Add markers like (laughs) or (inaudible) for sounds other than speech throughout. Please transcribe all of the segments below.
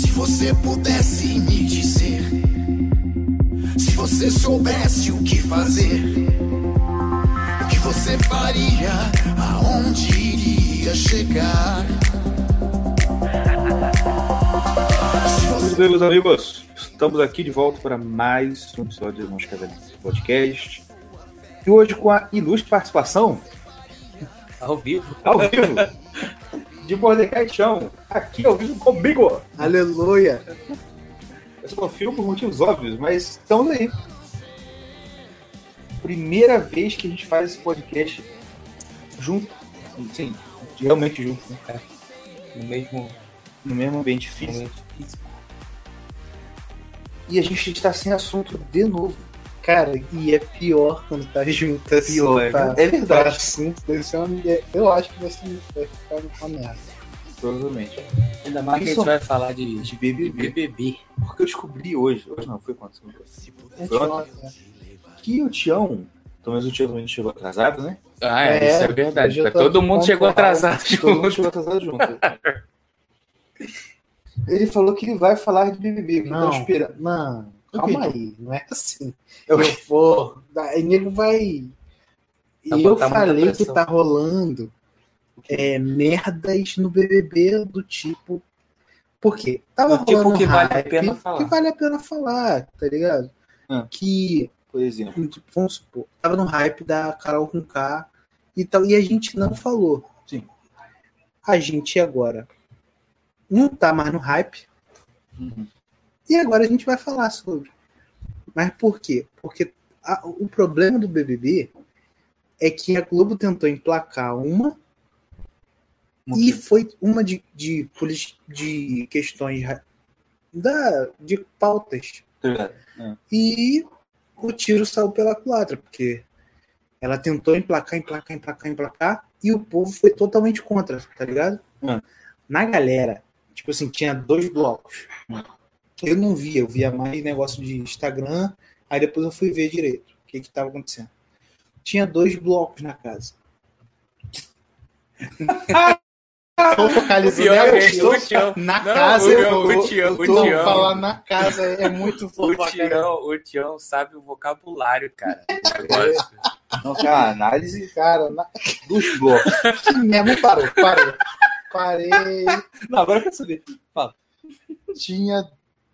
Se você pudesse me dizer, se você soubesse o que fazer, o que você faria, aonde iria chegar? Meus amigos. Estamos aqui de volta para mais um episódio do Mosca Podcast. E hoje com a ilustre participação, Ao vivo. ao vivo, (laughs) de Mordecai Chão, aqui ao vivo comigo. Aleluia! Eu só confio por motivos óbvios, mas estamos aí. Primeira vez que a gente faz esse podcast junto. Sim, realmente junto, né? No mesmo no mesmo ambiente físico. E a gente está sem assunto de novo. Cara, e é pior quando tá junto assim. Pior, é pra, verdade. É verdade. pra assunto, deve ser uma, eu acho que vai, ser, vai ficar uma merda. Provavelmente. Ainda mais que a gente vai falar de, De de BBB. BBB. Porque eu descobri hoje, hoje não, foi quando? É Foi ontem? né? Que o Tião, pelo menos o Tião também chegou atrasado, né? Ah, é, É, isso é verdade. tô Todo mundo chegou atrasado Todo mundo junto. chegou atrasado junto. (laughs) Ele falou que ele vai falar de BBB, que Não, tá esperando. não, calma aí, não é assim. Eu- Eu vou. Aí nego vai. Tá E eu botar muita falei que tá rolando é, merdas no BBB do tipo. Por quê? Tava Do tipo rolando que vale a pena falar. Que vale a pena falar, tá ligado? Ah. Que Por exemplo. tipo, vamos supor, tava no hype da Carol com K e tal, e a gente não falou. Sim. A gente agora não tá mais no hype, Uhum. E agora a gente vai falar sobre. Mas por quê? Porque a- o problema do BBB é que a Globo tentou emplacar uma e foi uma de, de, de questões da, de pautas ligado? e o tiro saiu pela culatra, porque ela tentou emplacar, emplacar, emplacar, emplacar, e o povo foi totalmente contra, tá ligado? Hum. Na galera, tipo assim, tinha dois blocos. Hum. Eu não via, eu via mais negócio de Instagram, aí depois eu fui ver direito o que que tava acontecendo. Tinha dois blocos na casa. (laughs) Tô focalizando é que estou na Não, casa. o eu Tião- vou- o Tião- o Tião- falar na casa é muito (laughs) O fofoca. Tião, o Tião sabe o vocabulário, cara. Não, que é uma análise Cara, na... dos blocos. que mesmo parou, parou. Parei. Não, agora eu quero saber. Tinha, Dois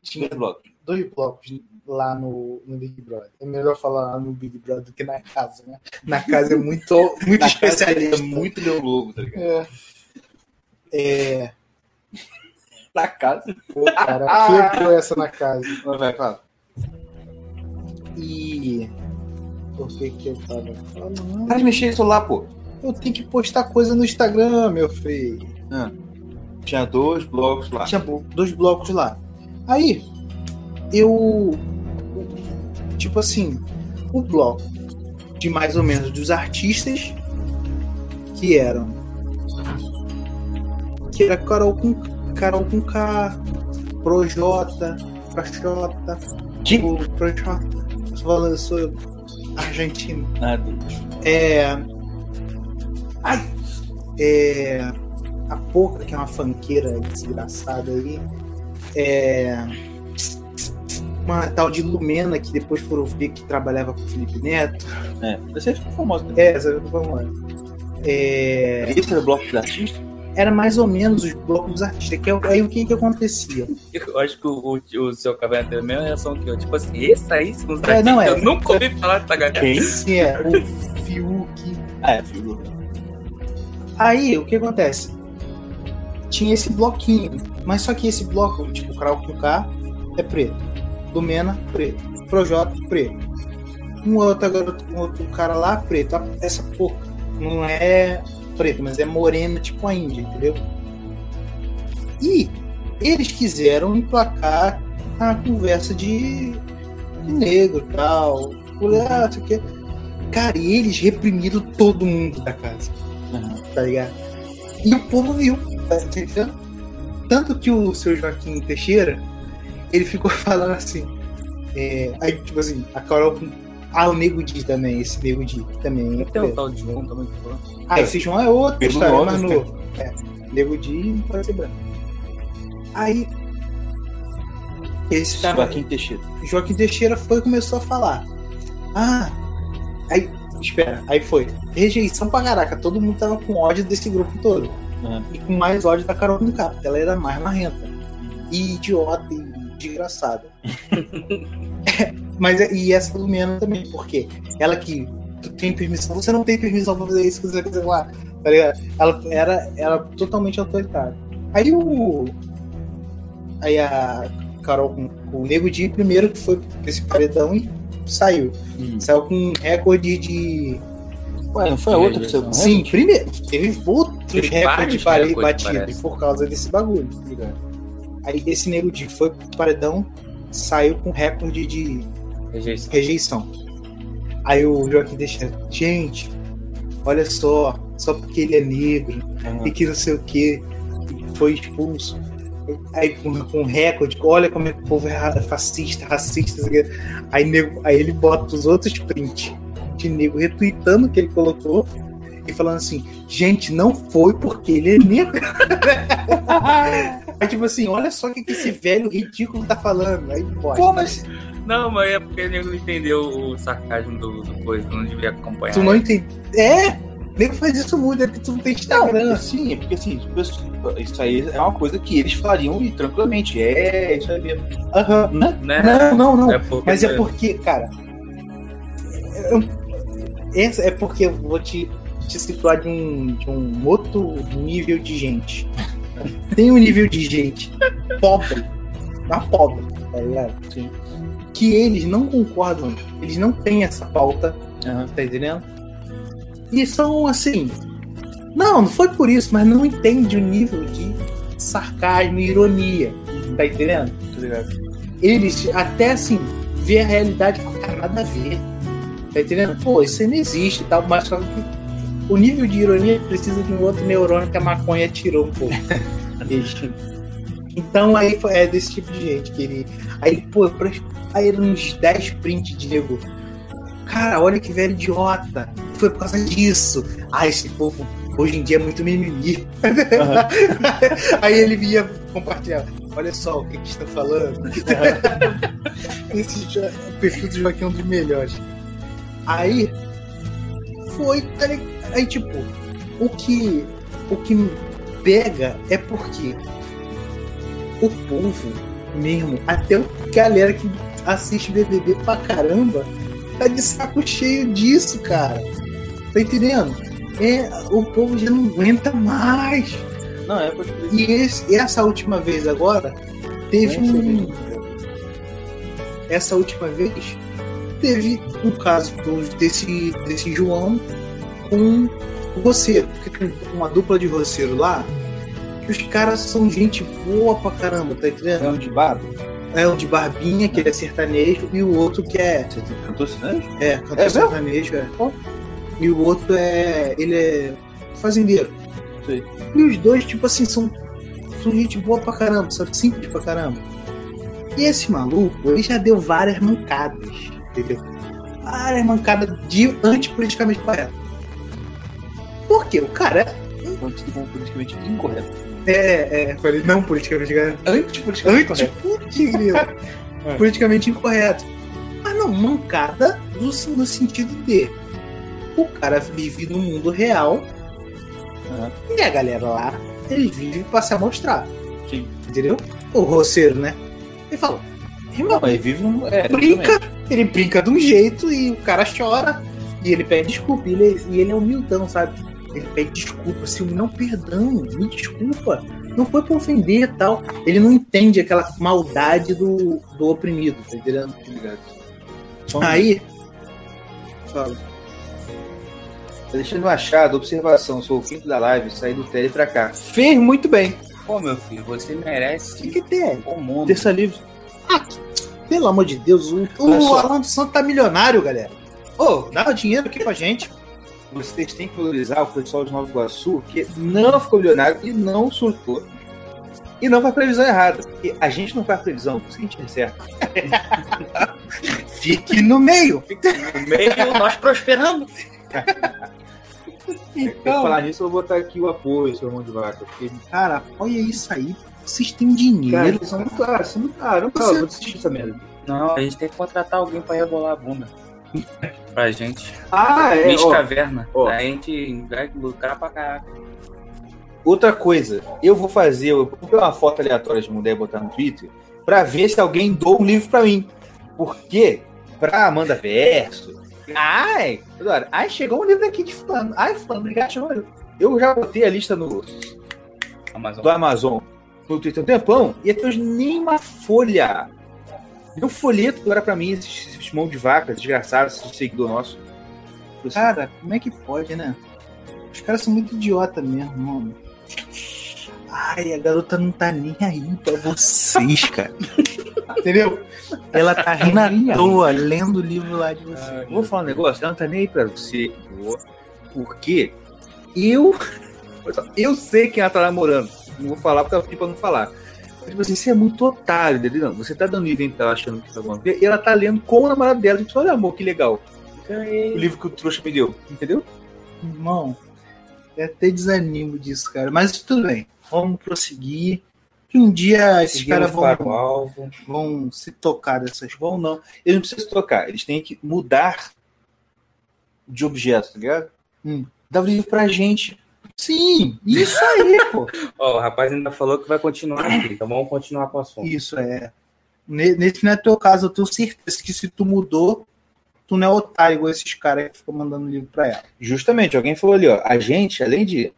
tinha blocos. dois blocos lá no, no Big Brother. É melhor falar lá no Big Brother do que na casa, né? Na casa é muito, muito (laughs) Na casa especialista. é muito Leão Lobo, tá ligado? É. É. Na casa. Pô, cara, (laughs) quebrou essa na casa. Vai, vai, fala. E. Por que que eu tava falando? Para de mexer no celular, pô. Eu tenho que postar coisa no Instagram, meu filho. Tinha dois blocos lá. Tinha dois blocos lá. Aí, eu. Tipo assim, o bloco de mais ou menos dos artistas que eram. Que era Carol com, Carol com K, Projota, Projota, Que? Projota. Falando, sou argentino. Nada. É. Ai! É. A Poca, que é uma fanqueira desgraçada aí. É. Uma tal de Lumena, que depois foram ver que trabalhava com o Felipe Neto. É, você ficou famoso também. É, essa vamos lá. É, Esse era o bloco dos artistas? era mais ou menos os blocos dos artistas. Que é, aí o que que acontecia? Eu acho que o, o, o seu cabelo tem a mesma reação que eu. Tipo assim, esse aí, se nos É, não, é. eu nunca ouvi falar dessa galera. Quem? Esse é o Fiuk. Ah, é, figura. Aí, o que acontece? Tinha esse bloquinho, mas só que esse bloco, tipo, com K é preto. Lumena, preto. Projota, preto. Um outro, garoto, um outro cara lá, preto. Essa pouca não é preto, mas é morena, tipo a Índia, entendeu? E eles quiseram emplacar a conversa de, de negro e tal. Ah, sei o quê. Cara, e eles reprimiram todo mundo da casa tá ligado? E o povo viu, tá entendendo? Tanto que o seu Joaquim Teixeira, ele ficou (laughs) falando assim, é, aí, tipo assim, a Carol. Ah, o Nego Di também, esse Nego Di também. é Tem um preto. tal de João também que falou. Ah, esse João é outro, Pelo história, é mais cara. novo. É, Nego Di não pode ser branco. Aí, Esse cara, Joaquim Teixeira. Joaquim Teixeira foi e começou a falar. Ah, aí, espera, aí foi. Rejeição pra caraca, todo mundo tava com ódio desse grupo todo. Uhum. E com mais ódio da Carol Conká, ela era mais marrenta. E idiota e desgraçada. (laughs) É, Mas é- e essa Lumena também, porque ela que tem permissão, você não tem permissão pra fazer isso que você quiser lá. Tá ligado? Ela era, era totalmente autoritária. Aí o. Aí a Carol com, com o Nego Di primeiro que foi pra esse paredão e saiu. Hum. Saiu com um recorde de. Ué, não foi a outra que você Sim, primeiro. Teve outros Teve recordes batidos por causa desse bagulho. tá ligado? Aí esse Nego Di foi pro paredão, saiu com recorde de Rejeição. rejeição. Aí o Joaquim deixa, gente, olha só, só porque ele é negro Uhum. e que não sei o que, foi expulso. Aí com, com recorde, olha como é que o povo é fascista, racista, aí, nego, aí ele bota os outros prints de nego retweetando que ele colocou e falando assim, gente, não foi porque ele é negro. (laughs) aí tipo assim, olha só o que, que esse velho ridículo tá falando. Aí pode. Pô, mas Não, mas é porque o nego não entendeu o sarcasmo do, do coisa, não devia acompanhar. Tu não entende. É! Nego faz isso muito, é porque tu não tem Instagram. Não, sim, é porque assim, pessoas- isso aí é uma coisa que eles fariam e tranquilamente. É, isso aí mesmo. Aham. Né? Né? Não, não, não. É porque- Mas é porque, cara. eu- Essa é porque eu vou te, te situar de um, de um outro nível de gente. Tem um nível de gente pobre, na pobre, tá ligado? Sim. Que eles não concordam, eles não têm essa pauta Aham. tá entendendo? E são assim. Não, não foi por isso, mas não entende o nível de sarcasmo e ironia. Tá entendendo? Tá? Eles até assim, vê a realidade com nada a ver. Tá entendendo? Pô, isso aí não existe e tal, mas só que o nível de ironia precisa de um outro neurônio que a maconha tirou um pouco. (laughs) então aí foi- é desse tipo de gente que ele. Aí, pô, pra- aí uns 10 prints de nego. Cara, olha que velho idiota. Foi por causa disso. Ah, esse povo hoje em dia é muito mimimi. (laughs) Aí ele vinha compartilhar. Olha só o que, que estão falando. Esse já- o perfil do Joaquim é um dos melhores. Aí foi. tá ligado? Aí, tipo, o que, o que me pega é porque o povo mesmo, até a galera que assiste BBB pra caramba, tá de saco cheio disso, cara. Tá entendendo? É, o povo já não aguenta mais. Não, é crer. E esse- essa última vez agora, teve um. Essa última vez, teve um caso desse, desse João com o roceiro. Porque tem uma dupla de roceiro lá, que os caras são gente boa pra caramba, tá entendendo? É um de barba? É o de barbinha, que ele é sertanejo, e o outro que é. Você cantou sertanejo? É, cantor É sertanejo, é. E o outro é. Ele é fazendeiro. Sei. E os dois, tipo assim, são, são gente boa pra caramba, sabe? Simples pra caramba. E esse maluco, ele já deu várias mancadas, entendeu? Várias mancadas de antipoliticamente correto. Por quê? O cara Pode ser como politicamente incorreto. é, é, falei, não politicamente correto. Antipoliticamente Antes, putz, grilo. politicamente incorreto. Mas não, mancada no, no sentido de o cara vive no mundo real Aham. e a galera lá, eles vivem pra se amostrar. Sim. Entendeu? O roceiro, né? Ele fala, irmão, Não, ele vive um. É, brinca, ele brinca de um jeito e o cara chora e ele pede desculpa. E ele, e ele é humildão, sabe? Ele pede desculpa, assim, não, perdão, me desculpa. Não foi pra ofender e tal. Ele não entende aquela maldade do, do oprimido, tá entendendo? Aí. Fala. Alexandre Machado, observação, sou o quinto da live, saí do tele pra cá. Fez muito bem. Pô, meu filho, você O que, merece que tem? o mundo. Terça livre. Pelo amor de Deus, o, o. Alan dos Santos tá milionário, galera. Ô, dá o dinheiro aqui pra gente. Vocês têm que valorizar o pessoal de Nova Iguaçu, que não ficou milionário e não surtou. E não faz previsão errada. Porque a gente não faz previsão, por isso que a gente acerta. (laughs) Fique no meio. No meio, nós prosperamos. Por falar nisso, eu vou botar aqui o apoio, seu mão de vaca. Porque Cara, olha isso aí. Vocês têm Cara, dinheiro. vocês são muito caros, são muito caros. Não, Você- eu vou assistir essa merda. Não, a gente tem que contratar alguém pra rebolar a bunda. Pra gente. Ah, é. Miss Caverna. ó. A gente vai lucrar pra caraca. outra coisa, eu vou fazer, eu vou pegar uma foto aleatória de mulher e botar no Twitter pra ver se alguém doa um livro pra mim. Porque, pra Amanda Verso, ai, toda hora, ai, chegou um livro aqui de fulano. Ai, fulano, obrigado. Eu já botei a lista no, Amazon. do Amazon no Twitter um tempão e até hoje nem uma folha. Deu folheto agora pra mim, esses, esses mão de vaca, desgraçados, esse seguidor nosso. Cara, como é que pode, né? Os caras são muito idiota mesmo, mano. Ai, a garota não tá nem aí pra vocês, (laughs) cara. Entendeu? Ela tá rindo à toa, lendo o livro lá de você. Vou falar um negócio, ela não tá nem aí pra você, boa, porque eu. (laughs) Eu sei quem ela tá namorando. Não vou falar porque ela pediu pra não falar. Tipo assim, você é muito otário, entendeu? Você tá dando livro pra ela achando que tá bom. E ela tá lendo com o namorado dela. Tipo, olha, amor, que legal. O livro que o trouxa me deu, entendeu? Irmão, eu até desanimo disso, cara. Mas tudo bem. Vamos prosseguir. Que um dia esses caras vão, vão se tocar dessas Vão não. Eles não precisam se tocar, eles têm que mudar de objeto, tá ligado? Hum. Dá o livro pra gente. Sim, isso aí, pô. (laughs) Ó, o rapaz ainda falou que vai continuar aqui, então vamos continuar com o assunto. Isso é. Ne- Nesse não é teu caso, eu tenho certeza que se tu mudou, tu não é otário igual esses caras que ficam mandando livro pra ela. Justamente, alguém falou ali, ó. A gente, além de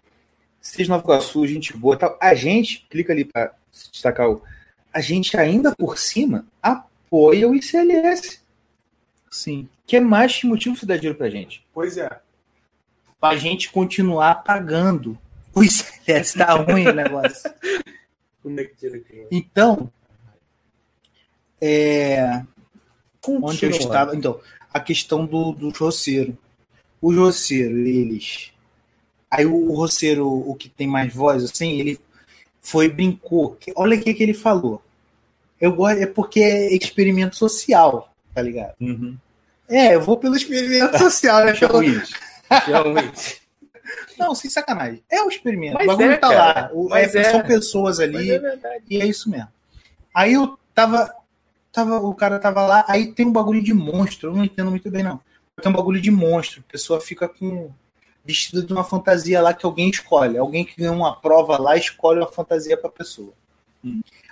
ser de Nova Iguaçu, gente boa e tal, a gente, clica ali pra destacar o. A gente ainda por cima apoia o ICLS, Sim. que é mais que motivo de dar dinheiro pra gente. Pois é. Pra gente continuar pagando. O ICLS tá ruim o negócio. (laughs) Como é que tira aqui? Então, é, onde eu estava. Então, a questão do, do roceiro. Os roceiros, eles. Aí o, o roceiro, o que tem mais voz, assim, ele foi brincou. Que- Olha o que que ele falou. Eu gosto, é porque é experimento social, tá ligado? Uhum. É, eu vou pelo experimento (laughs) social, né? Pelo- Realmente. (laughs) Não, sem sacanagem. É um experimento. Mas o bagulho é, tá cara. lá. O- é, é. São pessoas ali. é. E é isso mesmo. Aí eu tava, tava. O cara tava lá, aí tem um bagulho de monstro. Eu não entendo muito bem, não. Tem um bagulho de monstro. A pessoa fica com. Vestida de uma fantasia lá que alguém escolhe. Alguém que ganha uma prova lá escolhe uma fantasia pra pessoa.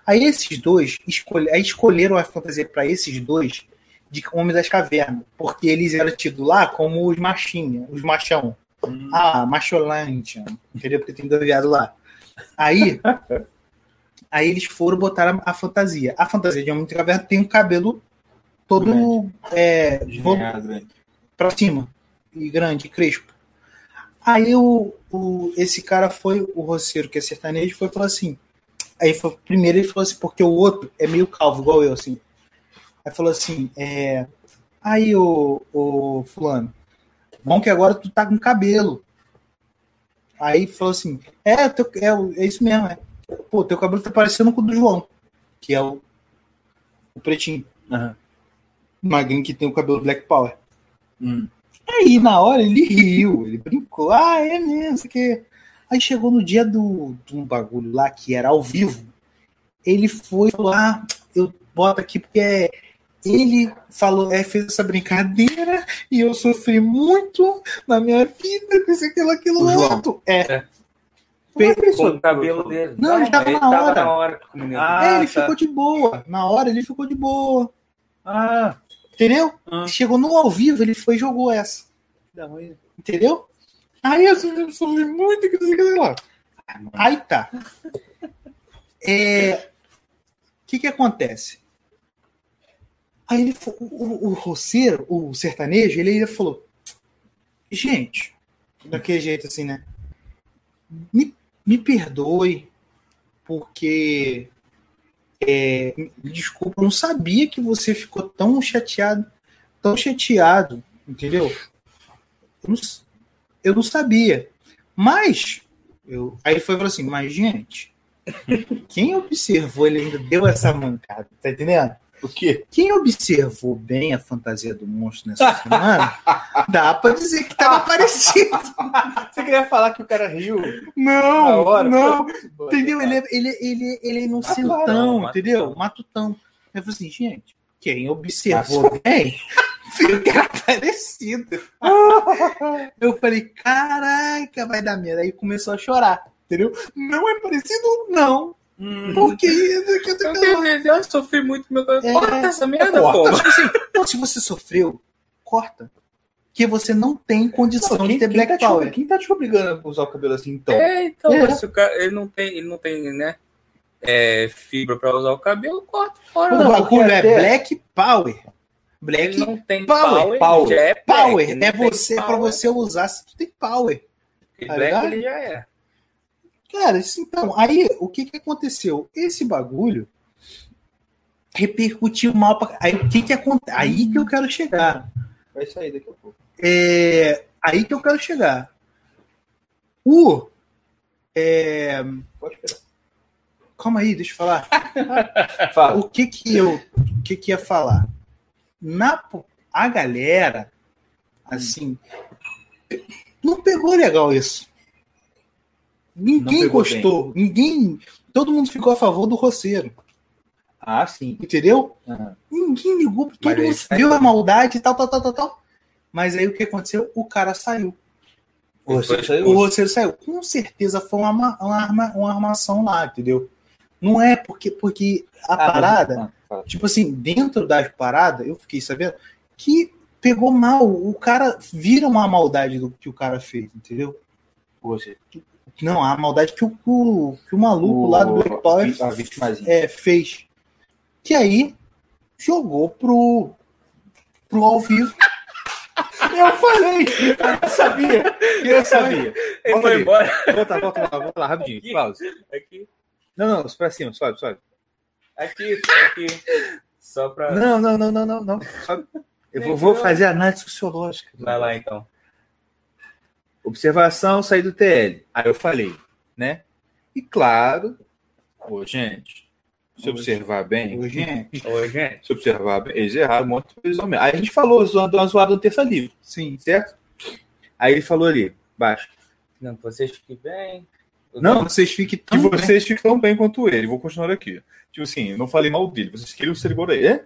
Aí esses dois escolhe, aí escolheram a fantasia pra esses dois de Homem das Cavernas. Porque eles eram tidos lá como os machinhos, os machão. Ah, macholândia. Entendeu? Porque tem dois lá. Aí. (laughs) Aí eles foram botar a, a fantasia. A fantasia de Homem de Caverna tem um cabelo todo é, pra cima. E grande, crespo. Aí o, o, esse cara foi, o roceiro que é sertanejo, foi e falou assim. Aí foi, primeiro ele falou assim, porque o outro é meio calvo, igual eu, assim. Aí falou assim, é. Aí o, o fulano, bom que agora tu tá com cabelo. Aí falou assim, é, teu, é, é isso mesmo, é. Pô, teu cabelo tá parecendo com o do João, que é o, o pretinho. O magrinho que tem o cabelo Black Power. Hum. Aí na hora ele riu, ele brincou, ah, é mesmo, aqui. Aí chegou no dia do, de um bagulho lá que era ao vivo, ele foi ah, eu boto aqui porque é- ele falou, é, fez essa brincadeira e eu sofri muito na minha vida com isso, aquilo, aquilo O João. outro. É, Com o cabelo dele. Não, ele tava ele na tava hora. na hora com. Ah, é, ele tá. ficou de boa. Na hora ele ficou de boa. Ah, Entendeu? Ah. Chegou no ao vivo, ele foi e jogou essa. Entendeu? Aí eu sofri- sofri muito que não sei o que lá. Aí tá. É, O que que acontece? Aí ele, o, o, o roceiro, o sertanejo, ele ainda falou: Gente, daquele jeito assim, né? Me, me perdoe, porque. é, desculpa, eu não sabia que você ficou tão chateado, tão chateado, entendeu? Eu não, eu não sabia. Mas, eu, aí foi falou assim: Mas, gente, quem observou, ele ainda deu essa mancada, tá entendendo? O quê? Quem observou bem a fantasia do monstro nessa semana, (laughs) dá pra dizer que tava parecido. (laughs) Você queria falar que o cara riu? Não, hora? não. Entendeu? Ele é, ele, ele, ele é inocentão, Matutão, entendeu? Matutão. Eu falei assim, gente, quem observou bem, (laughs) viu que era parecido. Eu falei, caraca, vai dar merda. Aí começou a chorar, entendeu? Não é parecido, não. Hum. Porque isso aqui Eu, tenho- eu sofri muito meu É, Corta essa merda, corta. pô. Tipo assim, então, se você sofreu, corta. Porque você não tem condição Quem, de ter quem Black tá te, Power. quem tá te obrigando a usar o cabelo assim, então? É, então, É. se o cara, ele não tem, ele não tem, né? É, fibra pra usar o cabelo, corta fora. O Não, bagulho é Black Power. Black ele não tem Power, power, power, é black, Power não é você power. para você usar se tu tem power. E tá black ligado? ele já é. Cara, então, aí o que que aconteceu? Esse bagulho repercutiu mal pra... Aí o que que acontece? Aí que eu quero chegar. Vai sair daqui a pouco. É... Aí que eu quero chegar. O. É... Pode esperar. Calma aí, deixa eu falar. (laughs) Fala. O que que eu. O que que ia falar? Na, a galera, assim. Não pegou legal isso. Ninguém gostou. Ninguém. Todo mundo ficou a favor do roceiro. Ah, sim. Entendeu? Aham. Ninguém ligou, todo mundo viu a maldade e tal, tal, tal, tal, tal. Mas aí o que aconteceu? O cara saiu. O saiu? roceiro saiu. Com certeza foi uma, uma, arma- uma armação lá, entendeu? Não é porque, porque a Ah, parada, tipo assim, dentro das paradas, eu fiquei sabendo que pegou mal. O cara vira uma maldade do que o cara fez, entendeu? Você. Não, a maldade que o, que o, que o maluco lá do Black Power A é, fez. Que aí jogou pro, pro ao vivo. (laughs) Eu falei! Eu sabia! Eu sabia! Ele Volta foi ali. embora Volta, volta lá, volta lá, rapidinho. Aqui. Pausa. aqui, Não, não, pra cima, sobe, sobe. aqui, aqui. Só pra. Não, não, não, não, não, não. Sobe. Eu vou, vou fazer análise sociológica. Vai lá então. Observação, sair do TL. Aí eu falei, né? E claro, ô, gente, se observar bem, Ô, gente, Oi, gente. se observar bem, eles erraram um monte de coisa. Aí a gente falou, zoando uma zoada no terça livre, sim. certo? Aí ele falou ali, baixo, Não, que vocês fiquem bem. Não, vocês fiquem que tão bem. vocês ficam tão bem quanto ele. Vou continuar aqui. Tipo assim, eu não falei mal dele, vocês queriam ser igual a ele.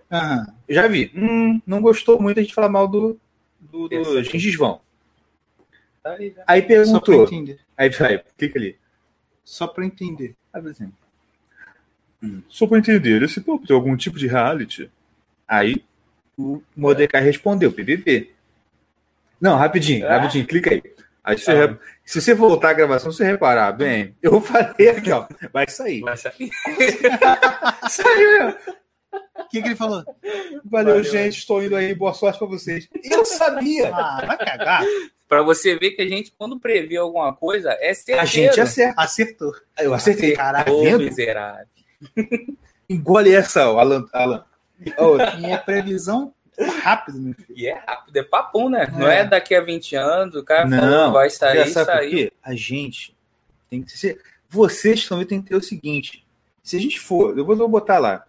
Já vi. Hum, não gostou muito a gente falar mal do, do, do. Gengis Vão. Tá aí, perguntou. Aí, vai, clica ali. Só pra entender. Aí, assim, hum, Só pra entender, esse papo tem algum tipo de reality? Aí o Mordecai respondeu, PPP. Não, rapidinho, Ah. rapidinho, clica aí. Aí se, você Ah. re- se você voltar à gravação, você reparar bem, eu (laughs) falei aqui, ó, vai sair. Vai sair. (laughs) Saiu, O que, que ele falou? Valeu, Valeu. gente, estou indo aí, boa sorte pra vocês. Eu sabia. Ah, vai cagar. Pra você ver que a gente, quando prevê alguma coisa, é certeiro. A gente acerta. Acertou. Eu acertei. Caralho. Tá Ô, vendo? miserável. (laughs) Engole essa, Alan. Alan. Ó, Minha previsão rápido, meu filho. E é rápido, é papum, né? Não É. é daqui a 20 anos, o cara Não, falou, vai sair, quê? A gente tem que ser. Vocês também tem que ter o seguinte: se a gente for, eu vou, eu vou botar lá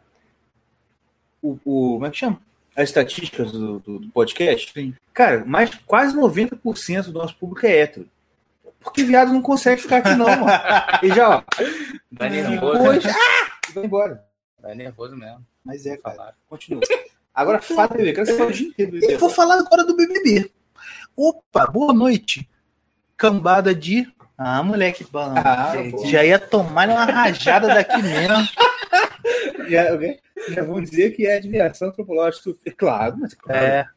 o, o- como é que chama? As estatísticas do, do- do podcast. Sim. Cara, mais quase 90% do nosso público é hétero. Porque viado não consegue ficar aqui, não, mano. E já, ó, Vai nervoso, depois. né? Ah! E vai embora. Vai nervoso mesmo. Mas é, cara. Continua. Agora fala, bebê. Quero que você fale o dia inteiro. Eu vou falar agora do BBB. Opa, boa noite. Cambada de. Ah, moleque, bom. Ah, já ia tomar uma rajada daqui mesmo. (laughs) Já? Já vão dizer que é admiração antropológica. Claro, mas claro. É.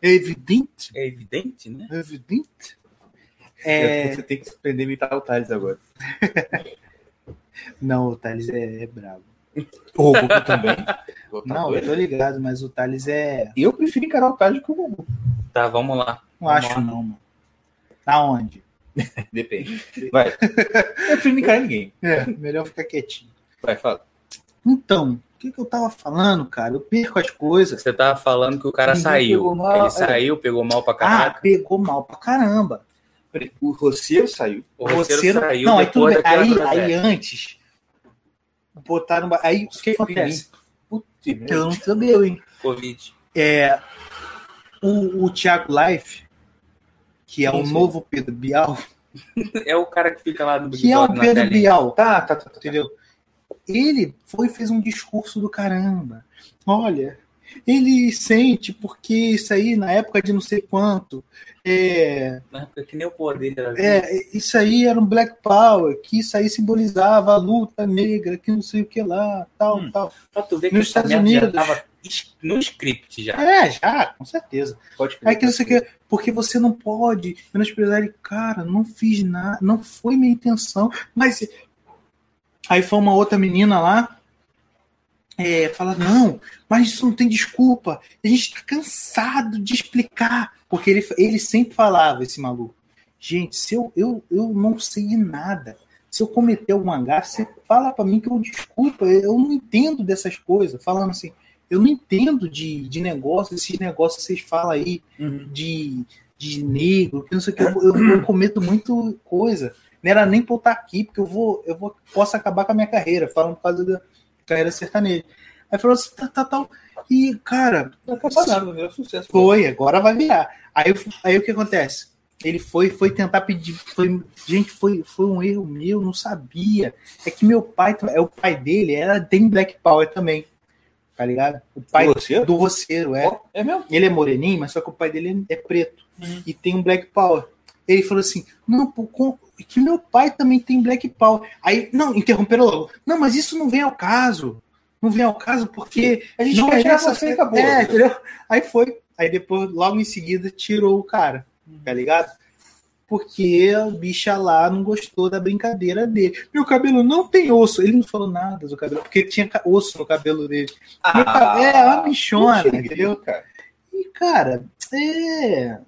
É evidente. É evidente, né? É evidente. É... Você tem que aprender a imitar o Thales agora. (laughs) Não, o Thales é, é brabo. O Gugu também. (laughs) Não, eu tô ligado, mas o Thales é. Eu prefiro encarar o Thales do que o Gugu. Tá, vamos lá. Não Vamos acho, lá. não, mano. Aonde? (laughs) Depende. Vai. Eu prefiro não encarar ninguém. É, melhor ficar quietinho. Vai, fala. Então, o que, que eu tava falando, cara? Eu perco as coisas. Você tava falando que o cara Ninguém saiu. mal, Ele é. saiu, pegou mal pra Ah, caraca. pegou mal pra caramba. O Roceiro saiu. o roteiro Você saiu não, aí tudo depois bem. Aí, aí antes botaram. Aí o que acontece? Putz, Eu não sabia, hein? Covid. É, o, o Thiago Life, que é o sim. novo Pedro Bial, É o cara que fica lá Big que é o Pedro. Bial, Tá, tá, tá. tá. entendeu? Ele foi e fez um discurso do caramba. Olha, ele sente porque isso aí na época de não sei quanto, é, que nem o poder é, isso aí era um Black Power, que isso aí simbolizava a luta negra, que não sei o que lá, tal, Hum. tal. Nos Estados Unidos. No script já. É, já, com certeza. Pode. Aí que não sei o que, porque você não pode menosprezar ele, cara, não fiz nada, não foi minha intenção, mas aí foi uma outra menina lá, é, fala, não, mas isso não tem desculpa, a gente tá cansado de explicar, porque ele, ele sempre falava, esse maluco, gente, se eu, eu, eu não sei de nada, se eu cometer alguma gafe, você fala pra mim que eu desculpa, eu não entendo dessas coisas, falando assim, eu não entendo de, de negócio, esses negócios que vocês falam aí, Uhum. de, de negro, que não sei o que, eu, eu, eu cometo muito coisa. Não era nem eu estar aqui, porque eu vou, eu vou, posso acabar com a minha carreira, falando por causa da carreira sertaneja. Aí falou assim, tá, tá, tal. E, cara, Não sucesso. foi, agora vai virar. Aí, aí o que acontece? Ele foi, foi tentar pedir. Foi, gente, foi, foi um erro meu, não sabia. É que meu pai, é o pai dele, era, tem Black Power também. Tá ligado? O pai Roceiro? do roceiro, é. Ó, É mesmo? Ele é moreninho, mas só que o pai dele é preto. Uhum. E tem um Black Power. Ele falou assim: não, pô, que meu pai também tem Black Power. Aí, não, interromperam logo. Não, mas isso não vem ao caso. Não vem ao caso porque. A gente não quer essa- você acabou. É, entendeu? Aí foi. Aí depois, logo em seguida, tirou o cara. Tá ligado? Porque a bicha lá não gostou da brincadeira dele. Meu cabelo não tem osso. Ele não falou nada do cabelo, porque tinha osso no cabelo dele. Meu cabelo- é uma bichona, entendeu? cara. E, cara, é.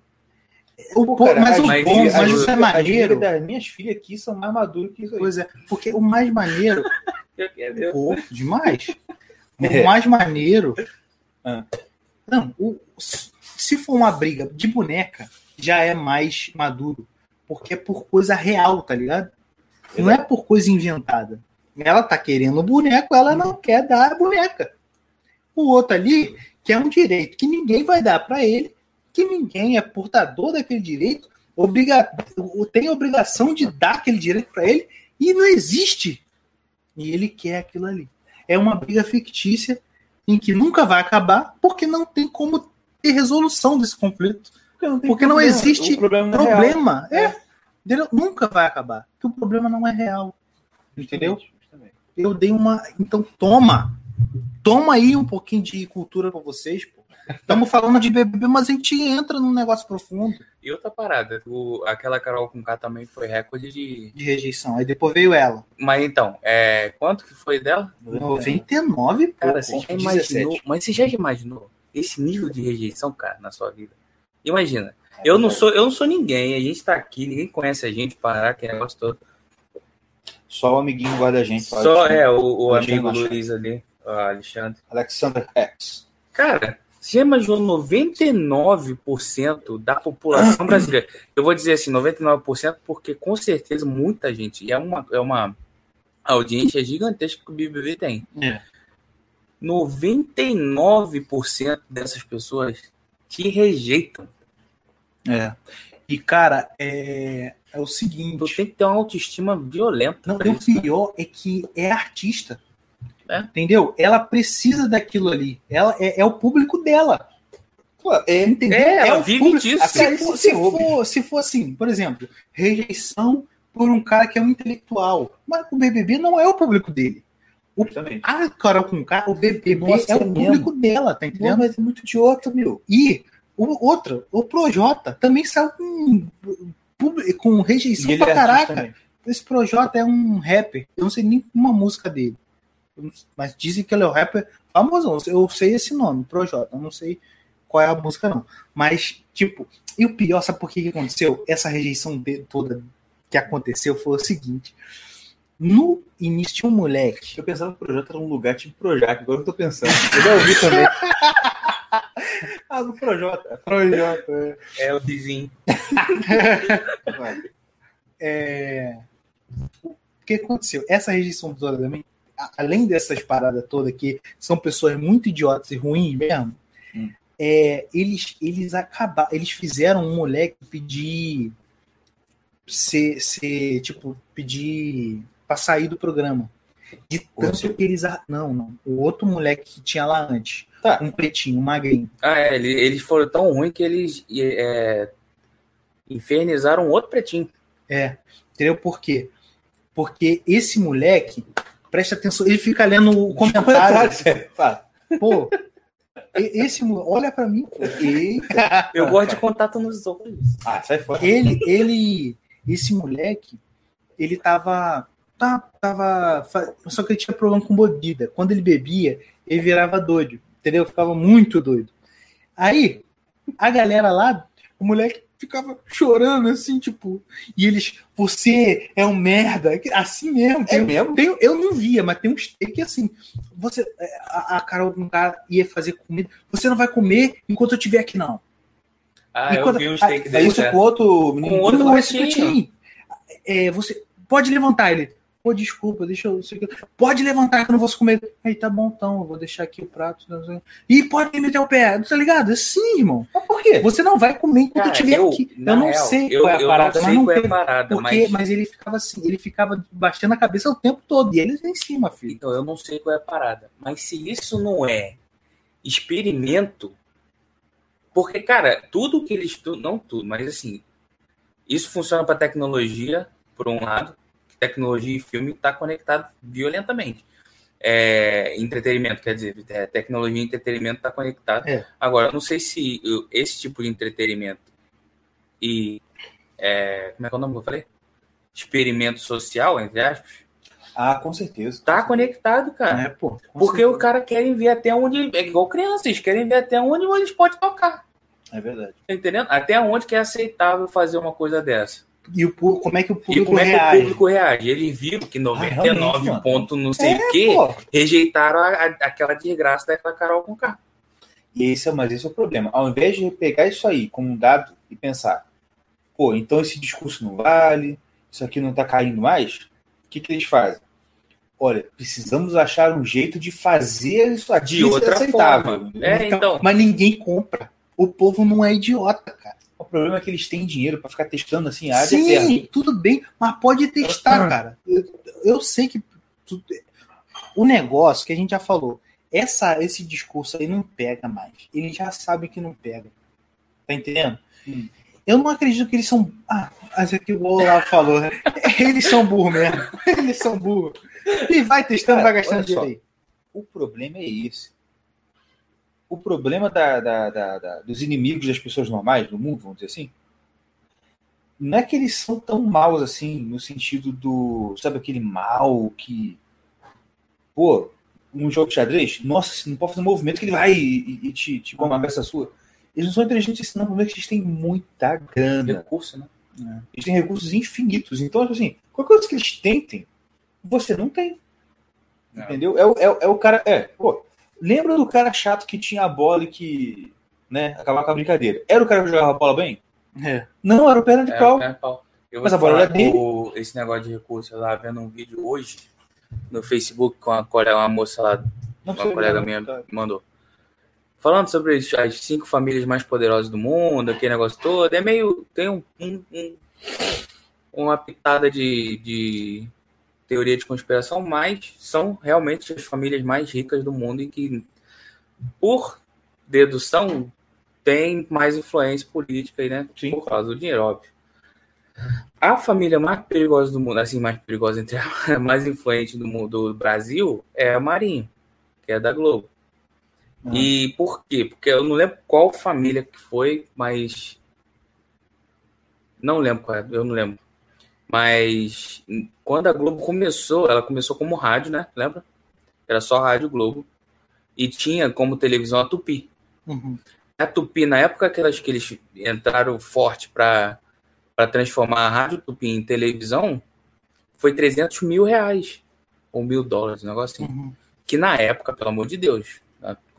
O Pô, cara, mas as o mas bom, mas as- isso é maneiro. das minhas filhas aqui são mais maduras que isso aí. Pois é, porque o mais maneiro. (laughs) Eu quero ver. Pô, demais. (laughs) O É. mais maneiro. Ah. Não, o- se for uma briga de boneca, já é mais maduro. Porque é por coisa real, tá ligado? Não é por coisa inventada. Ela tá querendo o boneco, ela não quer dar a boneca. O outro ali quer um direito que ninguém vai dar pra ele, que ninguém é portador daquele direito, obriga, tem a obrigação de dar aquele direito pra ele e não existe. E ele quer aquilo ali. É uma briga fictícia em que nunca vai acabar porque não tem como ter resolução desse conflito. Porque não, Porque não problema. existe problema não é real. problema é, entendeu? nunca vai acabar. Porque o problema não é real. Entendeu? Eu dei uma. Então toma. Toma aí um pouquinho de cultura pra vocês, pô. Estamos falando de BBB, mas a gente entra num negócio profundo E outra parada, o, aquela Carol com K também foi recorde de. de rejeição. Aí depois veio ela. Mas então, é, quanto que foi dela? 99, pô. Cara, você já 17. imaginou? Mas você já imaginou esse nível de rejeição, cara, na sua vida? Imagina. Eu não sou, eu não sou ninguém, a gente tá aqui, ninguém conhece a gente, parar que negócio todo. Só o amiguinho guarda a gente. Só é o, o amigo. Luiz ali, o Alexandre. Alexander X. Cara, você imaginou 99% da população brasileira? Eu vou dizer assim, 99% porque com certeza muita gente, e é uma, é uma audiência gigantesca que o BBB tem. É. 99% dessas pessoas te rejeitam. É. E, cara, é, é o seguinte. Tu tem que ter uma autoestima violenta. Não, o isso. pior é que é artista. É. Entendeu? Ela precisa daquilo ali. Ela é, é o público dela. Pô, é, Entendeu? É, ela o vive público- disso. Se for, se, for, se for assim, por exemplo, rejeição por um cara que é um intelectual. Mas o BBB não é o público dele. justamente. A Carol com o BBB Nossa, é é o público dela, tá Não, entendendo? mas é muito idiota, meu. E o outra, o Projota, também saiu com, com rejeição pra é caraca. também. Esse Projota é um rapper. Eu não sei nem uma música dele. Mas dizem que ele é o rapper famosão. Eu sei esse nome, Projota. Eu não sei qual é a música, não. Mas, tipo, e o pior, sabe por que, que aconteceu? Essa rejeição de- toda que aconteceu foi o seguinte. No início tinha um moleque. Eu pensava que o projeto era um lugar tipo Projac, agora eu tô pensando. Eu já ouvi também. (laughs) ah, do Projota. Projota, é. É o vizinho. (laughs) É, O que aconteceu? Essa rejeição toda também a- além dessas paradas todas que são pessoas muito idiotas e ruins mesmo, Hum. é, eles, eles acabaram, eles fizeram um moleque pedir ser, ser tipo, pedir pra sair do programa. De tanto que eles. Não, não. O outro moleque que tinha lá antes. Tá. Um pretinho, um magrinho. Ah, é, ele- eles foram tão ruins que eles é, infernizaram outro pretinho. É. Entendeu por quê? Porque esse moleque, presta atenção, ele fica lendo o comentário. fala. Pô, esse olha pra mim. pô, e- Eu gosto de contato nos outros. Ah, sai fora. Ele, ele, esse moleque, ele tava, tava, fa- só que ele tinha problema com bebida. Quando ele bebia, ele virava doido, entendeu? Ficava muito doido. Aí, a galera lá, o moleque ficava chorando assim, tipo, e eles, você é um merda, assim mesmo. É Tem, mesmo? tem- eu não via, mas tem uns take assim. Você, a, a Carol um cara ia fazer comida. Você não vai comer enquanto eu estiver aqui, não. Ah, eu Enquanto- vi uns takes É dele. isso né? com outro menino. Com outro pretinho. É, você pode levantar ele. Pô, desculpa, deixa eu. Pode levantar que eu não vou comer. Aí tá bom, então, eu vou deixar aqui o prato. não. E pode meter o pé, tá ligado? Sim, irmão. Mas por quê? Você não vai comer enquanto eu Cara, estiver eu, aqui. Eu não real, sei eu, qual é a eu parada, não mas sei não qual é a parada, Porque, mas... mas ele ficava assim, ele ficava baixando a cabeça o tempo todo. E eles em cima, filho. Então, eu não sei qual é a parada. Mas se isso não é experimento. Porque, cara, tudo que eles. Não tudo, mas assim. Isso funciona para tecnologia, por um lado. Tecnologia e filme está conectado violentamente. É, entretenimento, quer dizer, é, tecnologia e entretenimento está conectado. É. Agora, não sei se esse tipo de entretenimento e. é, como é que é o nome que eu falei? Experimento social, entre aspas, Ah, com certeza. tá conectado, cara. É, pô. Porque certeza. o cara querem ver até onde. É igual crianças, eles querem ver até onde eles podem tocar. É verdade. Tá entendendo? Até onde que é aceitável fazer uma coisa dessa. E o, como é que o E público como é que reage? o público reage? Eles viram que 99 realmente, mano. ponto não sei É, o quê, pô. rejeitaram a- a- aquela desgraça daquela Carol com K. E esse é, mas esse é o problema. Ao invés de pegar isso aí como um dado e pensar, pô, então esse discurso não vale, isso aqui não tá caindo mais, o que, que eles fazem? Olha, precisamos achar um jeito de fazer isso aqui De outra aceitável. forma. É, então. Mas ninguém compra. O povo não é idiota, cara. O problema é que eles têm dinheiro para ficar testando assim a área Sim, eterna. tudo bem, mas pode testar, Ah. cara. Eu, eu sei que tu- o negócio que a gente já falou, essa, esse discurso aí não pega mais. Eles já sabem que não pega. Tá entendendo? Hum. Eu não acredito que eles são. Ah, mas é que o Olavo falou, né? (laughs) Eles são burros mesmo. Eles são burros. E vai testando, Cara, vai gastando dinheiro aí. O problema é esse. O problema da- da- da- dos inimigos das pessoas normais do mundo, vamos dizer assim, não é que eles são tão maus assim, no sentido do. Sabe aquele mal que. Pô, um jogo de xadrez, nossa, não pode fazer um movimento que ele vai e, e- e te, te come uma peça sua. Eles não são inteligentes assim, não, é que eles têm muita grana. Recurso, né? Eles têm recursos infinitos. Então, assim, qualquer coisa que eles tentem, você não tem. Não. Entendeu? É, o- é, o- é o cara. É, pô, lembra do cara chato que tinha a bola e que. né, acabava com a brincadeira. Era o cara que jogava a bola bem? É. Não, era o perna de É, pau. Mas a bola é dele. o- esse negócio de recurso, eu tava vendo um vídeo hoje no Facebook com a colega, uma moça lá, Não uma colega minha mandou. Falando sobre as, as cinco famílias mais poderosas do mundo, aquele negócio todo, é meio. tem um, um- um- uma pitada de, de teoria de conspiração, mas são realmente as famílias mais ricas do mundo e que, por dedução, tem mais influência política né? Sim. Por causa do dinheiro, óbvio. A família mais perigosa do mundo, assim, mais perigosa entre a (laughs) mais influente do mundo do Brasil é a Marinho, que é da Globo. Ah. E por quê? Porque eu não lembro qual família que foi, mas. Não lembro qual é, eu não lembro. Mas quando a Globo começou, ela começou como rádio, né? Lembra? Era só Rádio Globo. E tinha como televisão a Tupi. Uhum. A Tupi, na época que elas, que eles entraram forte para transformar a Rádio Tupi em televisão, foi 300 mil reais. Ou mil dólares, um negócio assim. Uhum. Que na época, pelo amor de Deus,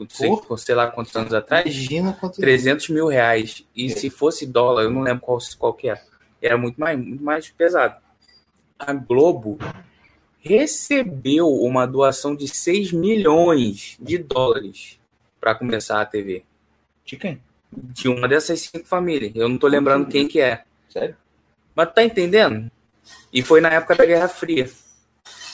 sei, sei lá quantos anos atrás, Imagina quanto. 300 mil reais. E se fosse dólar, eu não lembro qual, qual que é. Era muito mais, muito mais pesado. A Globo recebeu uma doação de 6 milhões de dólares para começar a TV. De quem? De uma dessas cinco famílias. Eu não tô lembrando quem que é. Sério? Mas tá entendendo? E foi na época da Guerra Fria.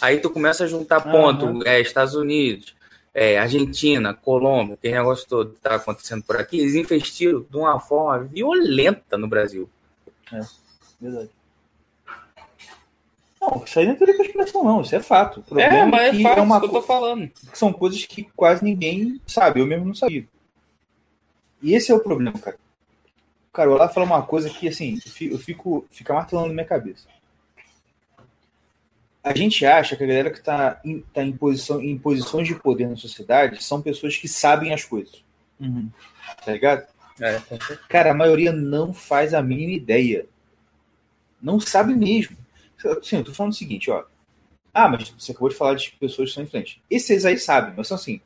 Aí tu começa a juntar ponto, é, Estados Unidos, é, Argentina, Colômbia, aquele negócio todo que tá acontecendo por aqui, eles investiram de uma forma violenta no Brasil. Verdade. Não, isso aí não é teoria da conspiração, não. Isso é fato. O problema que é uma co- falando. são coisas que quase ninguém sabe. Eu mesmo não sabia. E esse é o problema, cara. Cara, o Olavo fala uma coisa que, assim, eu fico, eu fica martelando na minha cabeça. A gente acha que a galera que está em, tá em, posição, em posições de poder na sociedade são pessoas que sabem as coisas. Tá ligado? É, Cara, a maioria não faz a mínima ideia. Não sabe mesmo. Sim, eu tô falando o seguinte, ó. Ah, mas você acabou de falar de pessoas que são influentes. Esses aí sabem, mas são assim.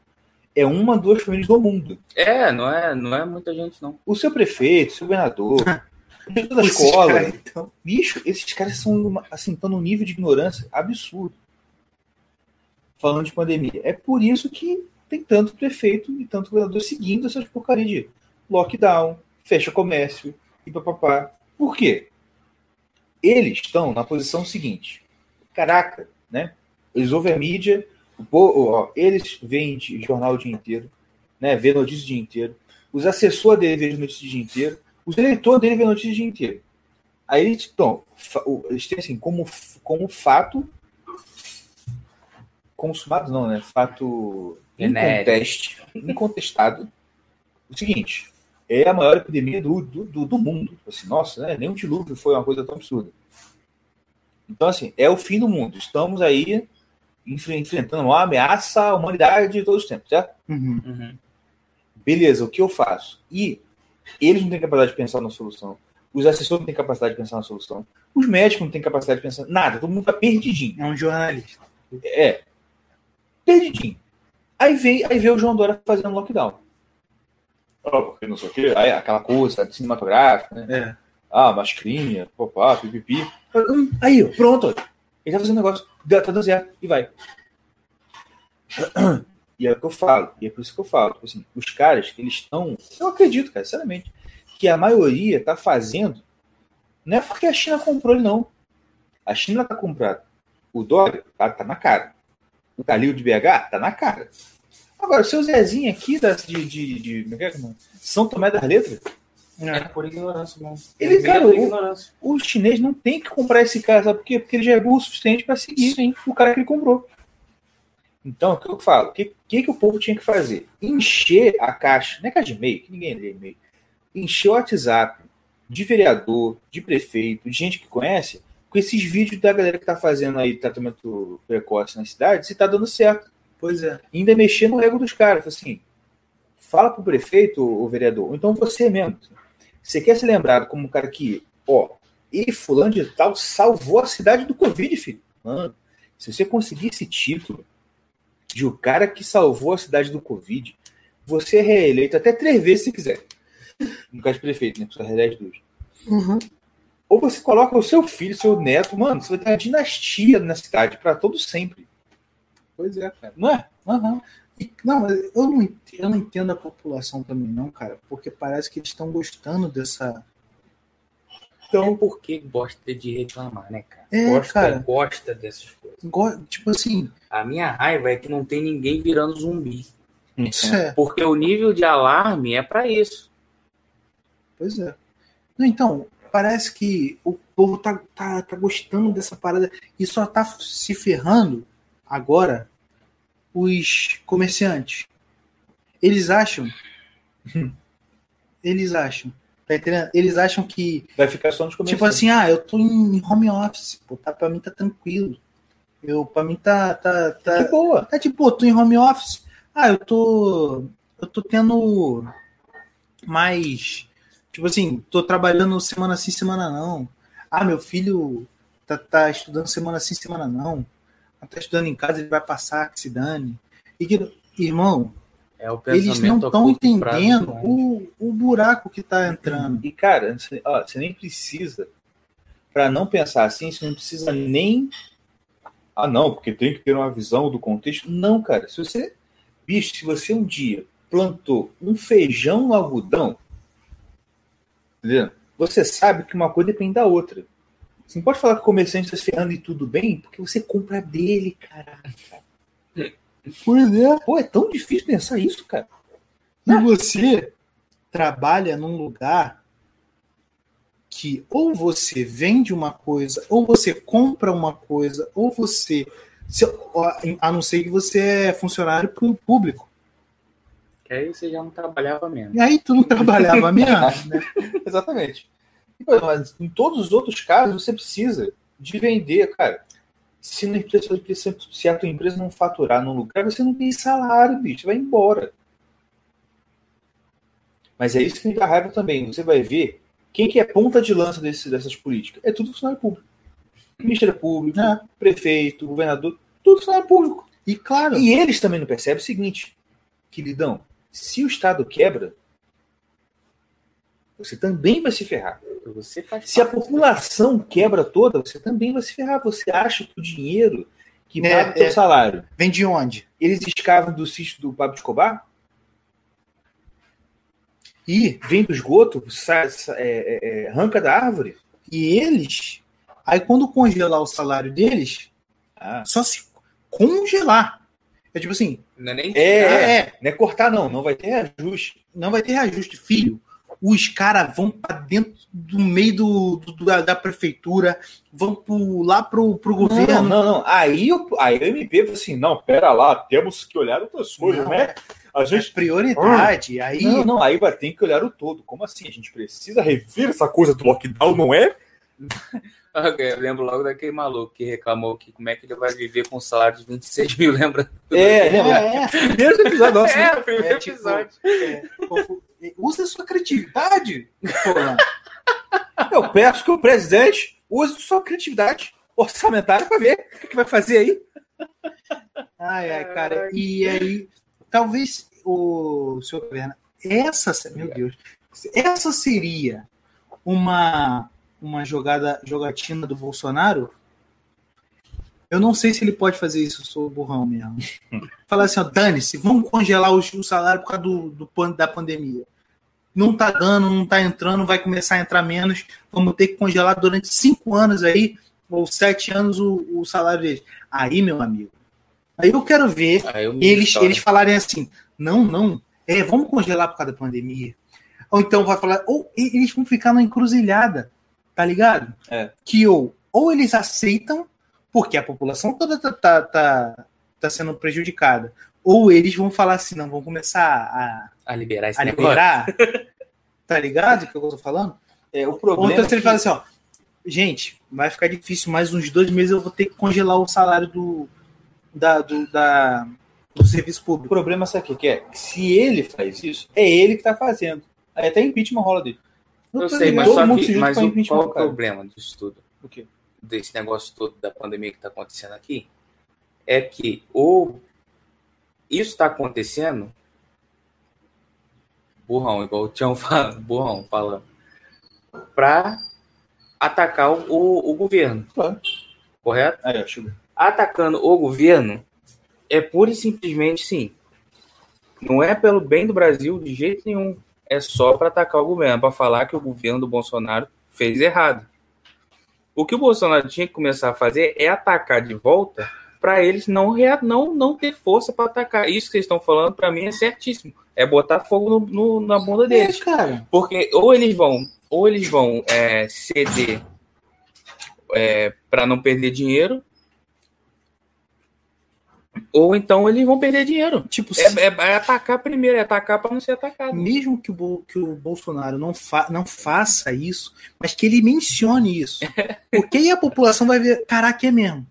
É uma, duas famílias do mundo. é, não é, não é muita gente, não. O seu prefeito, o seu governador, (laughs) o diretor da Esses escola. caras, então, Bicho, esses caras são assim, estão num nível de ignorância absurdo. Falando de pandemia. É por isso que tem tanto prefeito e tanto governador seguindo essas porcarias de lockdown, fecha comércio e papapá. Por quê? Eles estão na posição seguinte. Caraca, né? Eles ouvem a mídia, o po- ó, eles veem jornal o dia inteiro, né? Vê notícias o dia inteiro. Os assessores dele veem notícias o dia inteiro. Os eleitores dele veem notícias o dia inteiro. Aí eles, então, eles têm assim, como, como fato consumado não, né? Fato inconteste, incontestado. O seguinte, é a maior epidemia do, do, do, do mundo. Assim, nossa, né? nenhum dilúvio foi uma coisa tão absurda. Então, assim, é o fim do mundo. Estamos aí enfre- enfrentando uma ameaça à humanidade de todos os tempos, certo? uhum. Uhum. Beleza, o que eu faço? E eles não têm capacidade de pensar na solução. Os assessores não têm capacidade de pensar na solução. Os médicos não têm capacidade de pensar. Nada, todo mundo tá perdidinho. É um jornalista. É. Perdidinho. Aí vem, aí vem o João Dória fazendo lockdown. Porque não sei o quê. Aí, aquela coisa cinematográfica, né? É. Ah, mascarinha, popá, pipipi. Aí, pronto. Ele tá fazendo negócio, tá dando certo, e vai. (clears throat) E é o que eu falo, e é por isso que eu falo. tipo Assim, os caras, eles estão. Eu acredito, cara, sinceramente, que a maioria tá fazendo. Não é porque a China comprou ele, não. A China tá comprando. O dólar tá, tá na cara. O Calil de BH tá na cara. Agora, o seu Zezinho aqui da, de, de, de, como é que é? São Tomé das Letras, É por ignorância, não. Ele, cara, por o- ignorância. o chinês não tem que comprar esse cara, sabe por quê? Porque ele já é burro o suficiente para seguir o cara que ele comprou. Então, o que eu falo? O que, que, que o povo tinha que fazer? Encher a caixa, não é caixa de e-mail, que ninguém lê e-mail. Encher o WhatsApp de vereador, de prefeito, de gente que conhece, com esses vídeos da galera que tá fazendo aí tratamento precoce na cidade, se tá dando certo. Pois é. E ainda mexer no ego dos caras. Assim, fala pro prefeito, o vereador, ou então você mesmo. Você quer ser lembrado como um cara que, ó, e fulano de tal salvou a cidade do Covid, filho. Mano, se você conseguir esse título de o cara que salvou a cidade do Covid, você é reeleito até três vezes se quiser. No caso de prefeito, né? Você reelege duas. Uhum. Ou você coloca o seu filho, seu neto, mano, você vai ter uma dinastia na cidade para todo sempre. Pois é, cara. Não é? Aham. E, não, eu não, ent- eu não entendo a população também, não, cara. Porque parece que eles estão gostando dessa. Então, por que gosta de reclamar, né, cara? É, gosta, cara. gosta dessas coisas. go- Tipo assim. A minha raiva é que não tem ninguém virando zumbi. Isso é. Porque o nível de alarme é pra isso. Pois é. Então, parece que o povo tá, tá, tá gostando dessa parada e só tá se ferrando agora os comerciantes. Eles acham. Eles acham. Tá entendendo? Eles acham que. Vai ficar só nos Tipo comerciantes. assim, ah, eu tô em home office, pô, tá, pra mim tá tranquilo. Eu, pra mim tá. tá, tá Que boa. Tá tipo, pô, tô em home office. Ah, eu tô. Eu tô tendo mais. Tipo assim, tô trabalhando semana sim, semana não. Ah, meu filho tá, tá estudando semana sim, semana não. Ah, Tá estudando em casa, ele vai passar, que se dane. E que, irmão, É o eles não estão prazo, entendendo o, o buraco que tá entrando. E, cara, você, ó, você nem precisa, para não pensar assim, você não precisa nem Ah, não, porque tem que ter uma visão do contexto. Não, cara. Se você. Bicho, se você um dia plantou um feijão no algodão, entendeu? Você sabe que uma coisa depende da outra. Você não pode falar que o comerciante está se ferrando e tudo bem, porque você compra dele, caraca. Pois é. Pô, é tão difícil pensar isso, cara. E você trabalha num lugar que ou você vende uma coisa, ou você compra uma coisa, ou você. se- a não ser que você é funcionário público. Que aí você já não trabalhava mesmo. E aí tu não trabalhava (laughs) mesmo, né? Exatamente. Mas em todos os outros casos, você precisa de vender, cara. Se, uma empresa, se a tua empresa não faturar num lugar, você não tem salário, bicho. Você vai embora. Mas é isso que me dá raiva também. Você vai ver quem que é ponta de lança desse, dessas políticas. É tudo funcionário público. Ministério Público, É. prefeito, governador, tudo funcionário público. E claro, E eles também não percebem o seguinte, queridão, se o Estado quebra, você também vai se ferrar. Você faz Se a população quebra toda, você também vai se ferrar. Você acha que o dinheiro que É, paga o teu é. salário, vem de onde? eles escavam do sítio do Pablo Escobar? E, Vem do esgoto? Sa, sa- é, é, é, arranca da árvore? e eles, aí quando congelar o salário deles, Ah, só se congelar. É tipo assim, Não é nem É, é, é, não é cortar, não. Não vai ter reajuste. não vai ter reajuste, filho. Os caras vão para dentro do meio do, do- da, da prefeitura, vão pro, lá pro, pro Não, governo. não, não. Aí, o, aí o MP falou assim: não, pera lá, temos que olhar outras coisas, Não. né? A É gente prioridade. Aí, Não, não, aí vai ter que olhar o todo. Como assim? A gente precisa rever essa coisa do lockdown, não é? (laughs) Eu lembro logo daquele maluco que reclamou que como é que ele vai viver com um salário de 26 mil, (laughs) lembra? É, é, é, Primeiro episódio nosso. né? É, o primeiro É, tipo, episódio. é, usa a sua criatividade. Eu peço que o presidente use sua criatividade orçamentária para ver o que, que vai fazer aí. Ai, ai, cara. E aí, talvez o senhor Caverna, essa, meu Deus, essa seria uma uma jogada jogatina do Bolsonaro? Eu não sei se ele pode fazer isso, eu sou burrão mesmo. (laughs) Falar assim, ó, dane-se, vamos congelar o, o salário por causa do, do da pandemia. Não tá dando, não tá entrando, vai começar a entrar menos. Vamos ter que congelar durante cinco anos aí, ou sete anos, o, o salário deles. Aí, meu amigo, aí eu quero ver eu eles, eles falarem assim: não, não, é, vamos congelar por causa da pandemia. Ou então vai falar, ou eles vão ficar na encruzilhada, tá ligado? É. Que ou, ou eles aceitam, porque a população toda tá, tá, tá, tá sendo prejudicada, ou eles vão falar assim: não, vão começar a, a liberar esse a negócio. liberar. tá ligado o que eu tô falando? É, o Ou problema então é se ele que- fala assim: ó, gente, vai ficar difícil, mais uns dois meses eu vou ter que congelar o salário do, da, do, da, do serviço o público. problema sabe o que que é? Se ele faz isso, é ele que tá fazendo. Aí até impeachment rola dele. Eu tô sei, mas, só que, mas o, qual é o problema disso tudo? O quê? Desse negócio todo da pandemia que está acontecendo aqui? É que ou isso está acontecendo, burrão, igual o Tião (laughs) fala, burrão falando, para atacar o, o, governo, Claro. correto? Aí, ó, atacando o governo é pura e simplesmente sim. Não é pelo bem do Brasil de jeito nenhum. É só para atacar o governo, para falar que o governo do Bolsonaro fez errado. O que o Bolsonaro tinha que começar a fazer é atacar de volta para eles não, não, não ter força para atacar. Isso que vocês estão falando, para mim, é certíssimo. É botar fogo no- no- na bunda deles. É, cara. Porque ou eles vão, ou eles vão é, ceder para não perder dinheiro, ou então eles vão perder dinheiro. Tipo, É, é- é atacar primeiro, é atacar para não ser atacado. mesmo que o, que o Bolsonaro não, fa não faça isso, mas que ele mencione isso. (laughs) Porque aí a população vai ver, caraca, é mesmo.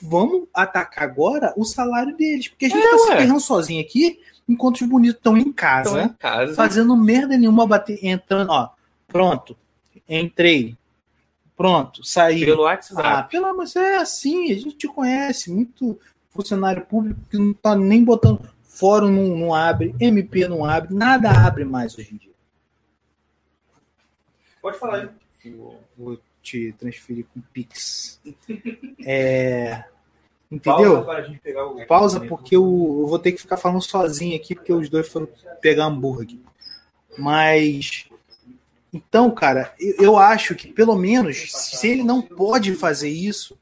Vamos atacar agora o salário deles. Porque a gente É, tá se ué. ferrando sozinho aqui, enquanto os bonitos estão em casa. Então, em casa. fazendo merda nenhuma, bater, entrando, ó, pronto, entrei, pronto, saí. Pelo Ah, WhatsApp. pelo amor, mas é assim, a gente te conhece, muito funcionário público que não tá nem botando fórum não, não abre, MP não abre, nada abre mais hoje em dia. Pode falar aí. Vou, vou te transferir com Pix. (laughs) É, Entendeu? para a gente pegar o- Pausa porque eu, eu vou ter que ficar falando sozinho aqui, porque os dois foram pegar hambúrguer. Mas. Então, cara, eu, eu acho que pelo menos, se ele não pode fazer isso,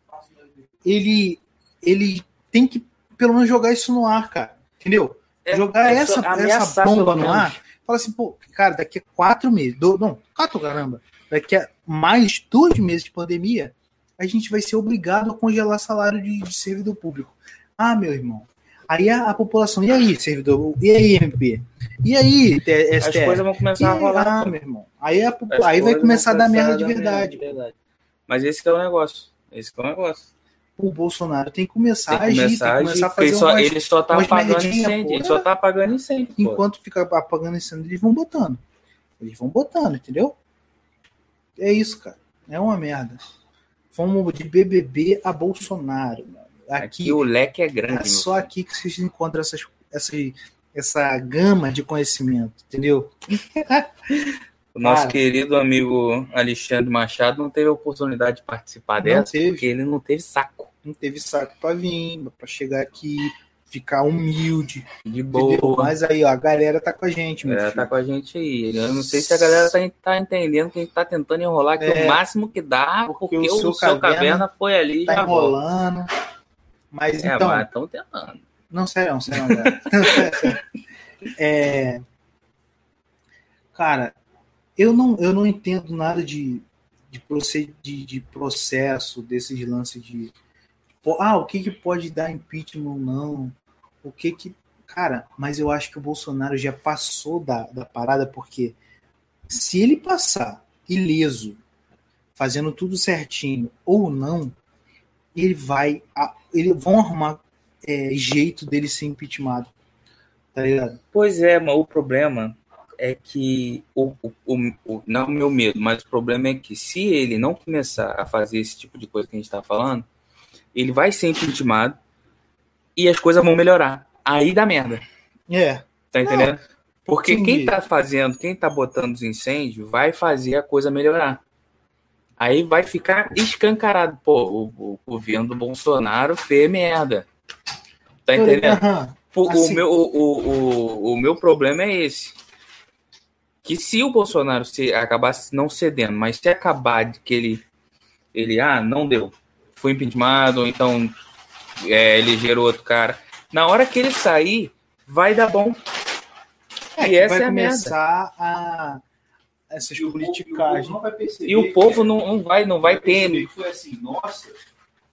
ele, ele tem que pelo menos jogar isso no ar, cara. Entendeu? É, jogar é essa, essa bomba no ar. Fala assim, pô, cara, daqui a quatro meses. do- não, quatro caramba. Daqui a mais dois meses de pandemia, a gente vai ser obrigado a congelar salário de, de servidor público. Ah, meu irmão. Aí a, a população, e aí, servidor? E aí, MP? E aí, T- As STF? coisas vão começar a E- rolar. ah, meu irmão. Aí, a, aí vai começar a dar merda de verdade. verdade. Mas esse que é o negócio. Esse que é o negócio. O Bolsonaro tem que começar Tem que a agir, começar tem que começar a porque ele fazer só, umas, ele só tá apagando incêndio. pô. Ele só tá apagando incêndio. pô. Enquanto fica apagando incêndio, eles vão botando. Eles vão botando, entendeu? É isso, cara. É uma merda. Fomos de BBB a Bolsonaro. mano. Aqui, Aqui o leque é grande. é só aqui que vocês encontram essas, essa, essa gama de conhecimento, entendeu? (laughs) O nosso querido amigo Alexandre Machado não teve a oportunidade de participar dessa, teve. porque ele não teve saco. Não teve saco pra vir, pra chegar aqui, ficar humilde. De Entendeu? boa. Mas aí, ó, a galera tá com a gente, A meu galera filho. tá com a gente aí. Eu não sei se a galera tá, tá entendendo que a gente tá tentando enrolar aqui É. o máximo que dá, Porque porque, o o seu seu, caverna caverna, foi ali Tá volta. enrolando. Mas É, então. estão tentando. Não, sério, não, sério, não, (laughs) é, cara, eu não, eu não entendo nada de, de, proce- de, de processo, desses lances de. Ah, o que, que pode dar impeachment ou não? O que que. Cara, mas eu acho que o Bolsonaro já passou da, da parada, porque se ele passar ileso, fazendo tudo certinho ou não, ele vai. Eles vão arrumar é, jeito dele ser impeachmentado. Tá ligado? Pois é, mas o problema é que o, o, o, o- não é o meu medo, mas o problema é que se ele não começar a fazer esse tipo de coisa que a gente está falando, ele vai ser impeachmentado e as coisas vão melhorar. Aí dá merda. É. Tá entendendo? Porque Entendi. quem tá fazendo, quem tá botando os incêndios, vai fazer a coisa melhorar. Aí vai ficar escancarado. Pô, o, o governo do Bolsonaro fez merda. Tá entendendo? O, Assim- meu, o, o, o, o meu problema é esse. Que se o Bolsonaro se acabar não cedendo, mas se acabar de que ele, ele ah, não deu, foi impeachment, ou então é, elegeram outro cara, na hora que ele sair, vai dar bom. É, E essa vai é a merda. começar a. Essas politicagens. não vai perceber. E o povo não, não vai, não vai ter. Foi assim, nossa,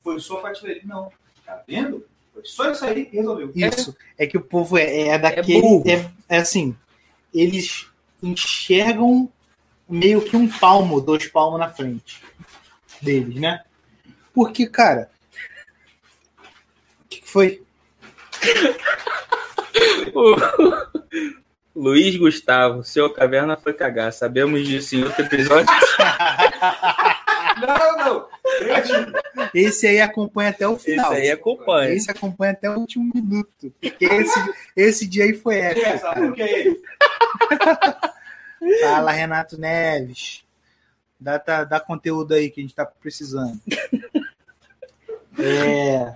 foi só pra tirar ele. Não, tá vendo? Foi só isso aí que resolveu. Isso. É que o povo é, é daquele. burro. É, é assim. Eles enxergam meio que um palmo, dois palmos na frente deles, né? Porque, cara. O que que foi? (laughs) Luiz Gustavo, seu caverna foi cagar. Sabemos disso em outro episódio. (laughs) Não, não. Esse aí acompanha até o Esse final. aí acompanha. Esse acompanha até o último minuto. Porque esse, esse dia aí foi épico. É, sabe que é ele? Fala, Renato Neves. Dá, tá- dá conteúdo aí que a gente tá precisando. É.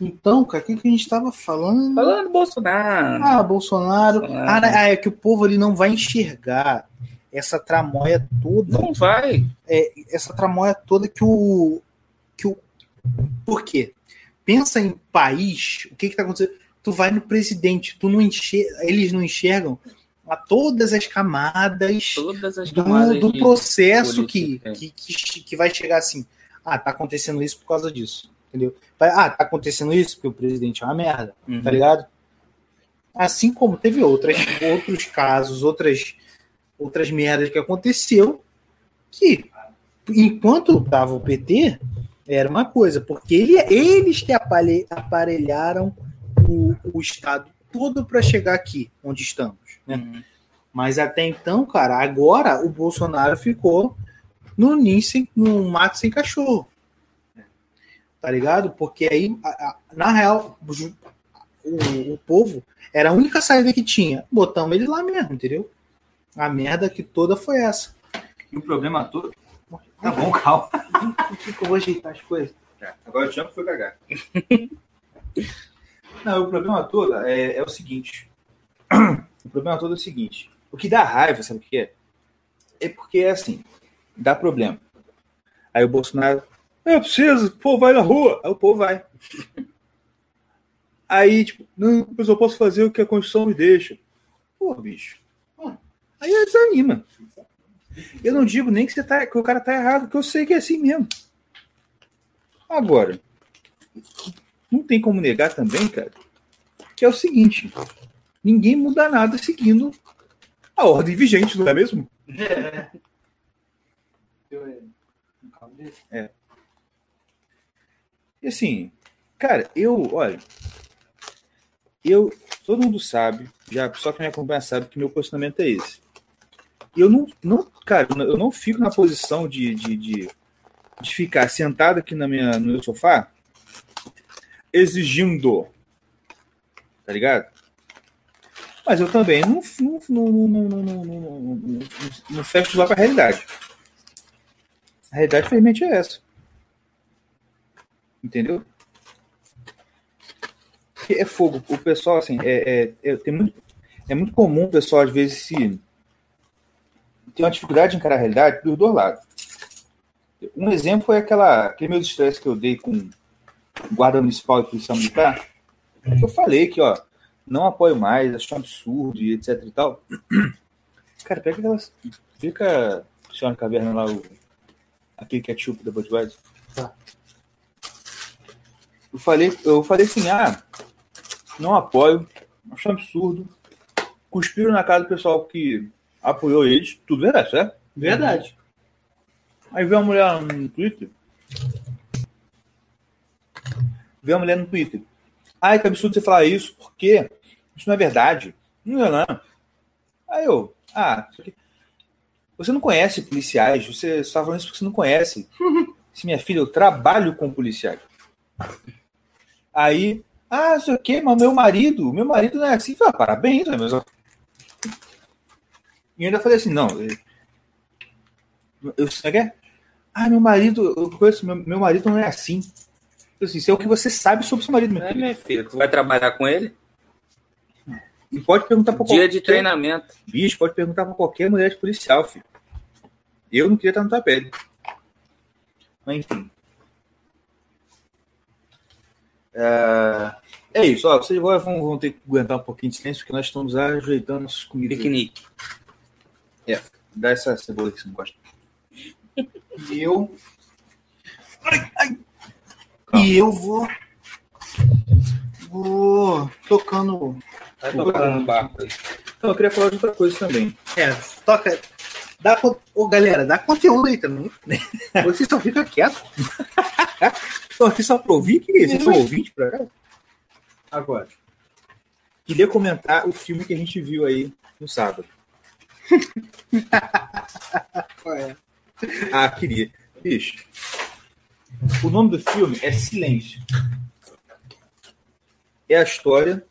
Então, cara, o que, que a gente tava falando? Falando do Bolsonaro. Ah, Bolsonaro. Bolsonaro. Ah, né, ah, é que o povo ali não vai enxergar essa tramóia toda. Não vai. Essa tramóia toda que o. Que o por quê? Pensa em país, o que que tá acontecendo? Tu vai no presidente, tu não enxerga, eles não enxergam a todas as camadas Todas as do, camadas do processo que, é. que, que, que vai chegar assim. Ah, tá acontecendo isso por causa disso. Entendeu? Ah, tá acontecendo isso porque o presidente é uma merda, Uhum. tá ligado? Assim como teve outras, outros casos, outras, outras merdas que aconteceu que, enquanto tava o PT, era uma coisa, porque ele, eles que aparelharam o, o Estado todo para chegar aqui, onde estamos. Né? Uhum. Mas até então, cara, agora o Bolsonaro ficou no ninho sem, no mato sem cachorro. Tá ligado? Porque aí, na real, o, o- povo era a única saída que tinha. Botamos ele lá mesmo, entendeu? A merda que toda foi essa. E o problema todo. Tá bom, calma. Por que, que eu vou ajeitar as coisas? É, agora o Champ foi cagar. (laughs) Não, o problema todo é, é o seguinte. (clears throat) O problema todo é o seguinte. O que dá raiva, sabe o que é? É porque é assim, dá problema. Aí o Bolsonaro, eu preciso, o povo vai na rua. Aí o povo vai. (laughs) Aí, tipo, não, mas eu posso fazer o que a Constituição me deixa. Pô, bicho. Aí desanima. Eu não digo nem que, você tá, que o cara tá errado, porque eu sei que é assim mesmo. Agora, não tem como negar também, cara, que é o seguinte: ninguém muda nada seguindo a ordem vigente, não é mesmo? É. E assim, cara, eu, olha, eu, todo mundo sabe, já só quem me acompanha sabe que meu posicionamento é esse. E eu não, não, cara, eu não fico na posição de, de, de, de ficar sentado aqui na minha, no meu sofá exigindo, tá ligado? Mas eu também não, não, não, não, não, não, não, não, não fecho lá para a realidade. A realidade, infelizmente, é essa. Entendeu? É fogo. O pessoal, assim, é, é, é, tem muito, é muito comum o pessoal, às vezes, se uma dificuldade de encarar a realidade dos dois lados. Um exemplo foi aquela, aquele meu estresse que eu dei com guarda municipal e policial militar. Eu falei que, ó, não apoio mais, acho um absurdo e etc e tal. (clears throat) Cara, pega aquelas. Fica Senhora Caverna lá, o, aquele ketchup da Budweiser. Tá. Eu falei, eu falei assim, ah, não apoio, acho um absurdo. Cuspiram na cara do pessoal que apoiou eles, tudo verdade, certo? Verdade. Aí veio uma mulher no Twitter. Veio uma mulher no Twitter. Ai, que absurdo você falar isso, porque isso não é verdade. Não é, não. Aí eu, ah. Você não conhece policiais, você está falando isso porque você não conhece. (laughs) Se minha filha, eu trabalho com policiais. Aí, ah, isso aqui, mas meu marido, meu marido não é assim. Falei, ah, parabéns, né, mas e ainda falei assim, não. Eu, eu, é? Ah, meu marido, eu conheço, meu, meu marido não é assim. Eu, assim, isso é o que você sabe sobre seu marido, meu É, filho. minha filha, tu vai trabalhar com ele? E pode perguntar para Dia de treinamento. Bicho, pode perguntar para qualquer mulher de policial, filho. Eu não queria estar no tua pele. Mas enfim. É, é isso, ó. Vocês agora vão, vão ter que aguentar um pouquinho de silêncio, porque nós estamos ajeitando nossas comidas. Piquenique. Dá essa cebola que você não gosta. E eu. E eu vou. Vou tocando. Vai tocando no barco aí. Então, eu queria falar de outra coisa também. É, toca. Dá, ô, galera, dá conteúdo aí também. (laughs) Você só fica quieto. (laughs) Estou aqui só para ouvir? que? Vocês são ouvintes pra cá? Agora. Queria comentar o filme que a gente viu aí no sábado. (laughs) É. Ah, queria. Bicho. O nome do filme é Silêncio. É a história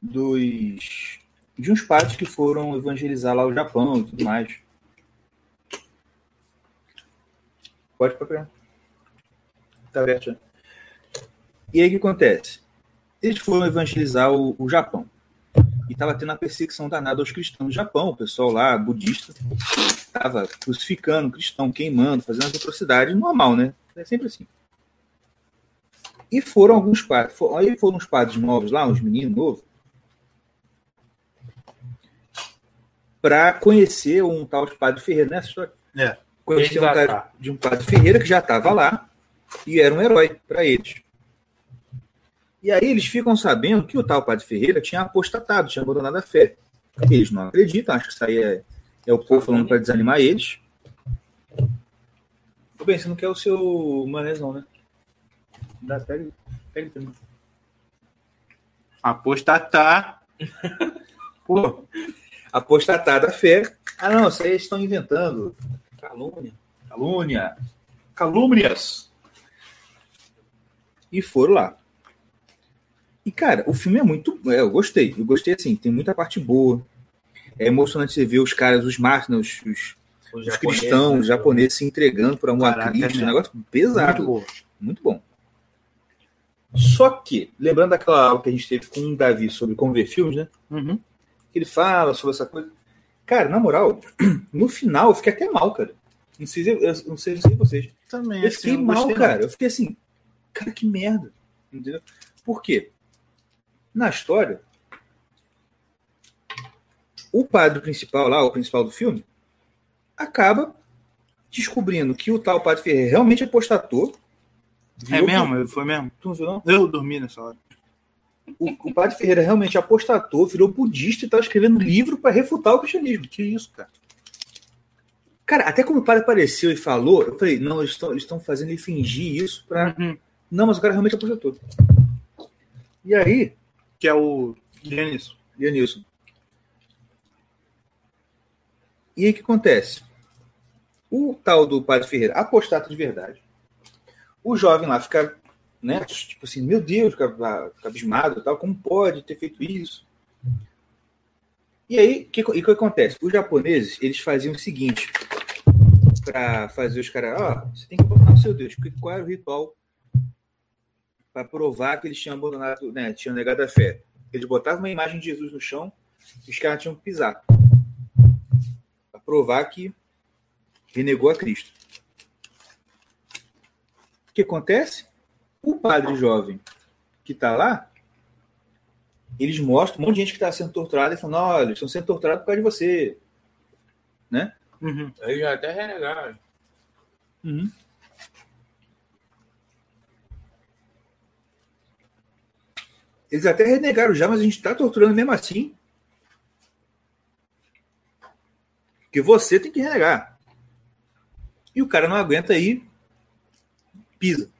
dos de uns padres que foram evangelizar lá o Japão e tudo mais. Pode procurar. Tá aberto. E aí o que acontece? Eles foram evangelizar o, o Japão. E estava tendo a perseguição danada aos cristãos do Japão, o pessoal lá, budista, estava crucificando cristão, queimando, fazendo as atrocidades, normal, né? É sempre assim. E foram alguns padres, aí foram uns padres novos lá, uns meninos novos, para conhecer um tal de padre Ferreira, nessa história? É. Conhecer um cara de um padre Ferreira que já estava lá e era um herói para eles. E aí eles ficam sabendo que o tal padre Ferreira tinha apostatado, tinha abandonado a fé. Eles não acreditam, acho que isso aí é, é o povo falando para desanimar eles. Tô bem, você não quer o seu manés não, né? Dá, pega, pega pra mim. Apostatar. (laughs) Pô, apostatar da fé. Ah, não, eles estão inventando. Calúnia. Calúnia. Calúnias. E foram lá. E, cara, o filme é muito. é, eu gostei. Eu gostei assim, tem muita parte boa. É emocionante você ver os caras, os mártires, né, os, os, os japonês, cristãos, né? os japoneses se entregando para um Caraca, Cristo, é um negócio pesado. Muito boa. Muito bom. Só que, lembrando daquela aula que a gente teve com o Davi sobre como ver filmes, né? Uhum. Que ele fala sobre essa coisa. Cara, na moral, (clears throat) no final eu fiquei até mal, cara. Não sei, se- eu não sei se vocês. Também. Eu assim, fiquei não mal, cara. Eu fiquei assim, cara, que merda. Entendeu? Por quê? Na história, o padre principal lá, o principal do filme, acaba descobrindo que o tal padre Ferreira realmente apostatou. É Virou- mesmo? Foi mesmo? Tu não viu, não? Eu dormi nessa hora. O, o padre Ferreira realmente apostatou, virou budista e tá escrevendo livro para refutar o cristianismo. Que isso, cara? Cara, até quando o padre apareceu e falou, eu falei, não, eles estão fazendo ele fingir isso para Uhum. Não, mas o cara realmente aposentou. E aí, Que é o Denison. Dionilson. E aí o que acontece? O tal do Padre Ferreira, apostata de verdade. O jovem lá fica, né, tipo assim, meu Deus, fica, fica abismado tal, como pode ter feito isso? E aí, o que, que acontece? Os japoneses, eles faziam o seguinte, para fazer os caras, ó, você tem que abominar o seu Deus, qual era o ritual para provar que eles tinham abandonado, né, tinham negado a fé? Eles botavam uma imagem de Jesus no chão os caras tinham que pisar. Para provar que renegou a Cristo. O que acontece? O padre jovem que está lá, eles mostram um monte de gente que está sendo torturada e falam: olha, eles estão sendo torturados por causa de você. Né? Uhum. Aí já até renegaram. Eles até renegaram já, mas a gente está torturando mesmo assim. Porque você tem que renegar. E o cara não aguenta aí, pisa.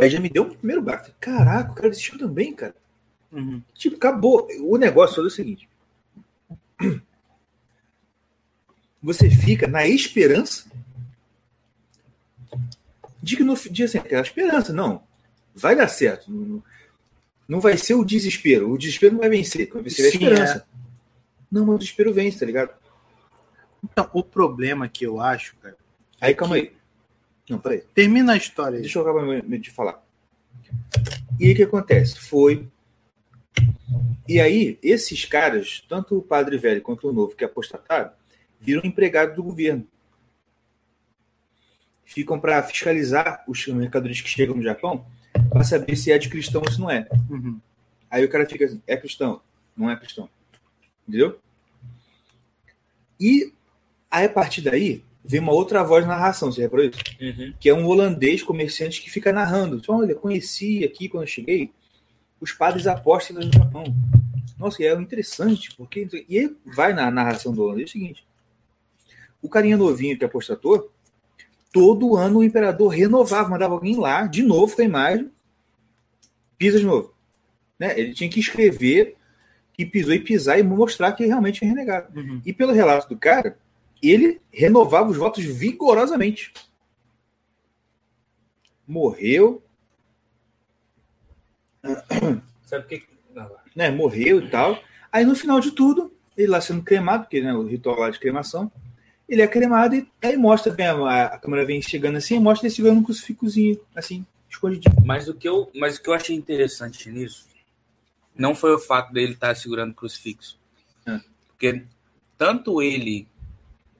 Aí já me deu um primeiro baque. Caraca, o cara desistiu também, cara. Uhum. Tipo, acabou. O negócio todo é o seguinte. Você fica na esperança de que no dia assim, aquela esperança, não. Vai dar certo. Não, não vai ser o desespero. O desespero não vai vencer. Vai vencer a Sim, esperança. Não, mas o desespero vence, tá ligado? Então, o problema que eu acho, cara. Aí, é calma que- aí. Não, peraí. Termina a história aí. Deixa eu acabar de falar. E aí o que acontece? Foi. E aí, esses caras, tanto o padre velho quanto o novo que apostataram, viram empregados do governo. Ficam para fiscalizar os mercadorias que chegam no Japão para saber se é de cristão ou se não é. Uhum. Aí o cara fica assim: é cristão, não é cristão. Entendeu? E aí, a partir daí, vem uma outra voz na narração, você reparou isso? Uhum. que é um holandês comerciante que fica narrando. Então, Olha, conheci aqui quando eu cheguei os padres apóstolos do Japão. Nossa, e é interessante, porque. E aí vai na narração do holandês é o seguinte: o carinha novinho que apostatou, todo ano o imperador renovava, mandava alguém lá, de novo com a imagem, pisa de novo. Né? Ele tinha que escrever que pisou e pisar e mostrar que realmente é renegado. Uhum. E pelo relato do cara, ele renovava os votos vigorosamente. Morreu, Sabe o que. Não, né? Morreu e tal. Aí no final de tudo, ele lá sendo cremado, porque né, o ritual lá de cremação, ele é cremado e aí mostra, bem, a, a câmera vem chegando assim, mostra ele segurando um crucifixozinho, assim, escondidinho. Mas o, que eu, mas o que eu achei interessante nisso não foi o fato dele estar segurando o crucifixo. É. Porque tanto ele,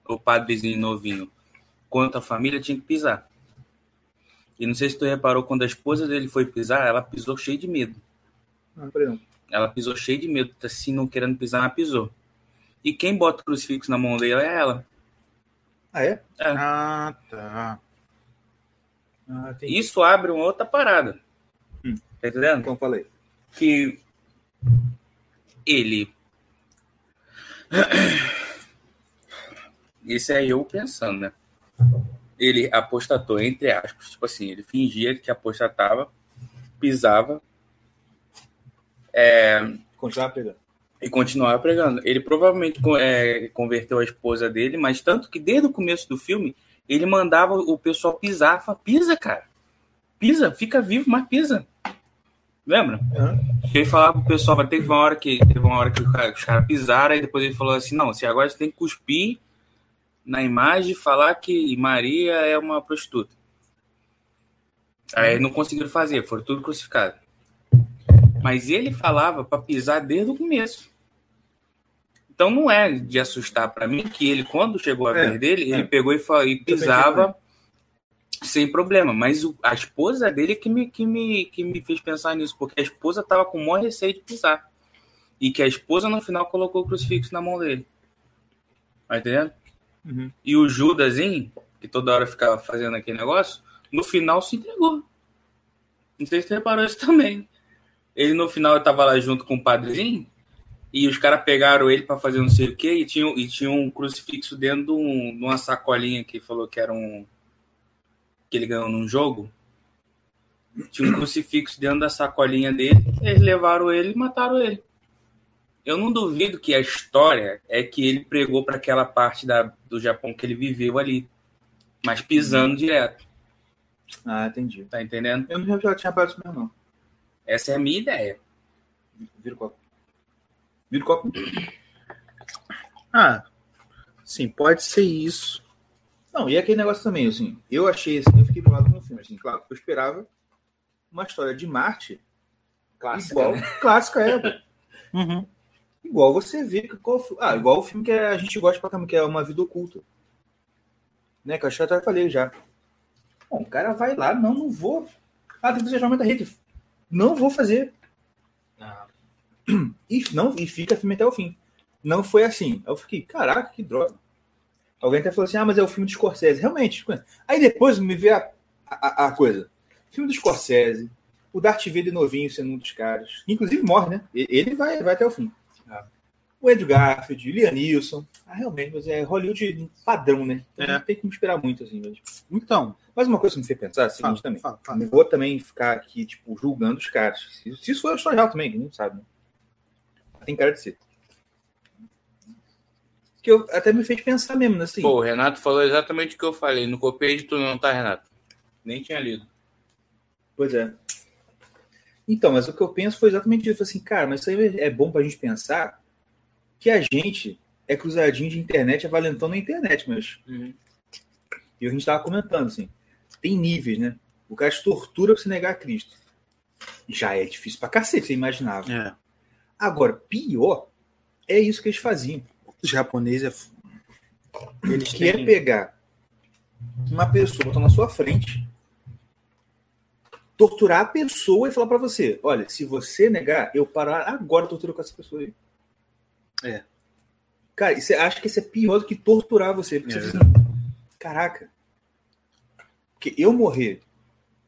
o padrezinho novinho, quanto a família tinha que pisar. E não sei se tu reparou, quando a esposa dele foi pisar, ela pisou cheio de medo. Não. Ela pisou cheio de medo, assim, não querendo pisar, ela pisou. E quem bota o crucifixo na mão dele é ela. Ah, é? Ah, tá. Ah, entendi. Isso abre uma outra parada. Hum. Tá entendendo? Então falei. que ele. Esse é eu pensando, né? Ele apostatou, entre aspas. Tipo assim, ele fingia que apostatava, pisava Continuar pegando. e continuava pregando. Ele provavelmente é, converteu a esposa dele, mas tanto que desde o começo do filme ele mandava o pessoal pisar. Fala, pisa, cara. Pisa, fica vivo, mas pisa. Lembra? Uhum. Ele falava pro pessoal, teve uma hora que teve uma hora que os caras pisaram, e depois ele falou assim, não, se agora você tem que cuspir na imagem falar que Maria é uma prostituta. Aí não conseguiram fazer, foram tudo crucificados. Mas ele falava para pisar desde o começo. Então não é de assustar para mim que ele, quando chegou a É, vez dele, é. ele pegou e, e pisava sem problema. Mas o- a esposa dele que me, que, me, que me fez pensar nisso, porque a esposa tava com o maior receio de pisar. E que a esposa no final colocou o crucifixo na mão dele. Tá entendendo? Uhum. E o Judasinho, que toda hora ficava fazendo aquele negócio, no final se entregou. Não sei se você reparou isso também. Ele no final estava lá junto com o padrezinho e os caras pegaram ele para fazer não sei o quê e tinha, e tinha um crucifixo dentro de, um- de uma sacolinha que falou que era um. que ele ganhou num jogo. Tinha um crucifixo dentro da sacolinha dele, eles levaram ele e mataram ele. Eu não duvido que a história é que ele pregou para aquela parte da, do Japão que ele viveu ali, mas pisando direto, Ah, entendi. tá entendendo? Eu não já tinha isso mesmo, não. Essa é a minha ideia. Vira o copo. Vira o copo. Ah, sim, pode ser isso. Não, e aquele negócio também, assim, eu achei, assim, eu fiquei do lado do filme, assim, claro, eu esperava uma história de Marte igual, clássica é. (laughs) Uhum. Igual você vê, que qual, ah, igual o filme que a gente gosta pra caramba, que é Uma Vida Oculta. Né, que eu até falei já. Bom, o cara vai lá, não, não vou. Ah, tem que fazer chamamento da rede. Não vou fazer. Ah, E, não, e fica filme até o fim. Não foi assim. Aí eu fiquei, caraca, que droga. Alguém até falou assim, ah, mas é o filme do Scorsese. Realmente. Aí depois me vê a, a, a coisa. Filme do Scorsese, o Darth Vader novinho sendo um dos caras. Inclusive morre, né? Ele vai, vai até o fim. O Andrew Garfield, Liam Neeson. Ah, realmente, mas é Hollywood padrão, né? Então É. Não tem como esperar muito, assim. Mas, Então, mas uma coisa que me fez pensar é a seguinte fala, também. fala, fala. Não vou também ficar aqui, tipo, julgando os caras. Se, isso for real também, não sabe, né? Tem cara de ser. Que eu, até me fez pensar mesmo, né, assim. Pô, o Renato falou exatamente o que eu falei. Não copiei de tu não, tá, Renato? Nem tinha lido. Pois é. Então, mas o que eu penso foi exatamente isso. Assim, cara, mas isso aí é bom pra gente pensar que a gente é cruzadinho de internet, é valentão na internet, mas. E a gente tava comentando, assim, tem níveis, né? O cara te tortura pra você negar a Cristo. Já é difícil pra cacete, você imaginava. É, Agora, pior é isso que eles faziam. o japonês é. Eles Que é têm- pegar uma pessoa, botar na sua frente, torturar a pessoa e falar pra você: olha, se você negar, eu parar agora tortura com essa pessoa aí. É. Cara, e você acha que isso é pior do que torturar você? Porque É você fica caraca. Porque eu morrer,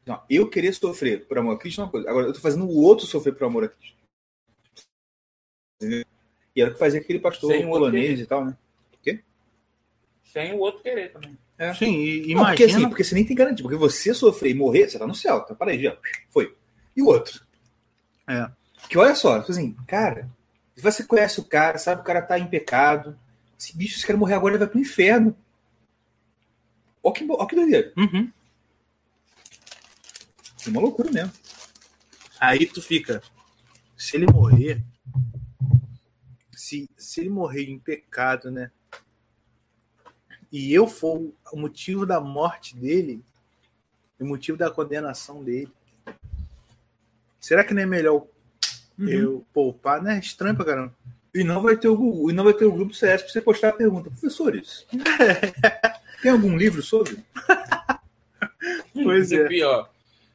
não, eu querer sofrer por amor a Cristo é uma coisa. Agora, eu tô fazendo o outro sofrer por amor a Cristo. Entendeu? E era o que fazia aquele pastor Sem o polonês e tal, né? Sem o outro querer também. Sim, e Não, porque, imagina. assim, porque você nem tem garantia. Porque você sofrer e morrer, você tá no céu. Tá para aí, já. Foi. E o outro? É. Que olha só, tipo assim, cara, você conhece o cara, sabe que o cara tá em pecado. Esse bicho, se quer morrer agora, ele vai pro inferno. Ó que, ó que doideira. Uhum. É uma loucura mesmo. Aí tu fica. Se ele morrer. Se, se ele morrer em pecado, né? E eu for o motivo da morte dele, o motivo da condenação dele. Será que não é melhor eu poupar? Né? Estranho pra caramba. E não vai ter o Google, e não vai ter o grupo CS pra você postar a pergunta. Professores, (laughs) tem algum livro sobre? (laughs) Pois E é. pior.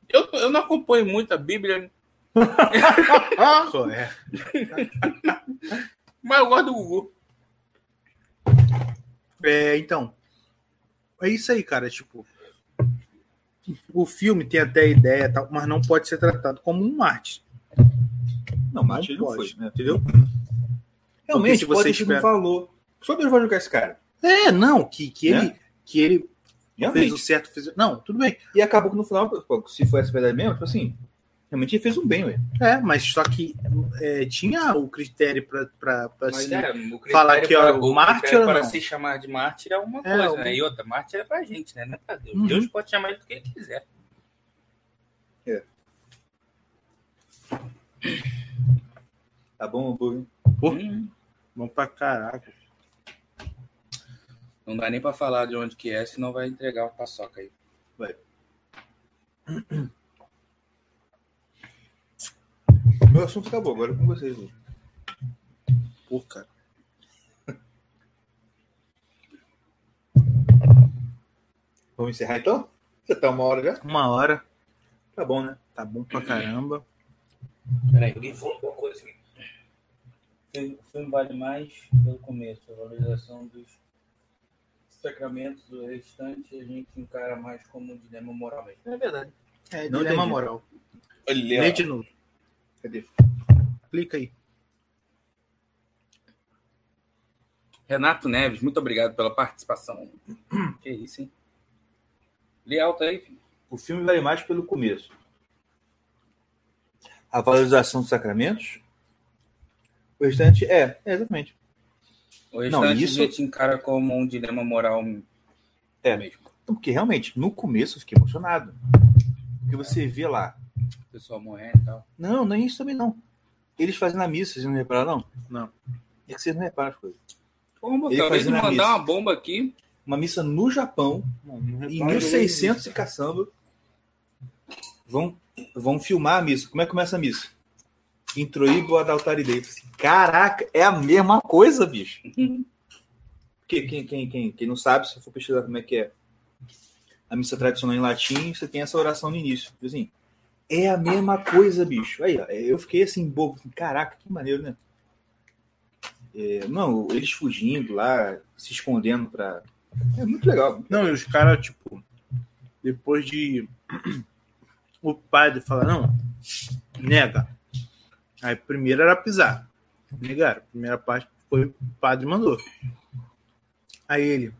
Eu, eu não acompanho muito a Bíblia, (laughs) Correto. mas eu gosto do Gugu. É, então. É isso aí, cara. Tipo, o filme tem até ideia, mas não pode ser tratado como um arte. Não, mas ele não pode, foi, né? Entendeu? (laughs) Realmente, se pode você um espera- valor. Só Deus vai jogar esse cara. É, não, que, que Né? ele, que ele fez o certo. Fez... Não, tudo bem. E acabou que no final, se foi essa verdade mesmo, tipo assim, realmente ele fez um bem, ué. É, mas só que é, tinha o critério Mas se- é, falar que, ó, para- o mártir ou para não? se chamar de mártir é uma É, coisa, o- né? E outra, mártir é pra gente, né? Não é pra Deus. Uhum. Deus pode chamar ele do que ele quiser. Tá bom o hambúrguer? Hum, Bom pra caraca. não dá nem pra falar de onde que é, senão vai entregar o paçoca aí. Meu assunto acabou, agora é com vocês. Lu. Pô, cara. (laughs) Vamos encerrar então? Já tá uma hora já? Uma hora. Tá bom, né? Tá bom pra caramba. Peraí, alguém falou alguma coisa aqui. O filme vale mais pelo começo, a valorização dos sacramentos, do restante a gente encara mais como um dilema moral mesmo. É verdade. É, Não dilema entendi. moral. Olha, Lê de novo. Cadê? Clica aí. Renato Neves, muito obrigado pela participação. Que isso, hein? Lê alto aí, filho. O filme vale mais pelo começo. A valorização dos sacramentos. O restante é, é exatamente. O restante Não, isso- a gente encara como um dilema moral É. mesmo. Porque realmente, no começo eu fiquei emocionado. Porque você vê lá. O pessoal morrendo e tal. Não, não é isso também não. Eles fazendo a missa, vocês não repararam, não? Não. É que vocês não reparam as coisas. Bomba, Ele a mandar missa. uma bomba aqui. Uma missa no Japão, em 1600 e caçamba. Vão, vão filmar a missa. Como é que começa a missa? Eu falei assim, Caraca, é a mesma coisa, bicho. (laughs) Quem, quem, quem, quem não sabe, se for pesquisar como é que é a missa tradicional em latim, você tem essa oração no início. Tipo Assim, é a mesma coisa, bicho. Aí, ó, eu fiquei assim, bobo. assim, Caraca, que maneiro, né? É, não, eles fugindo lá, se escondendo pra. É muito legal. Não, e os caras, tipo, depois de (clears throat) o padre falar, não, nega. Aí primeiro era pisar. Negaram. Primeira parte foi o padre mandou. Aí ele,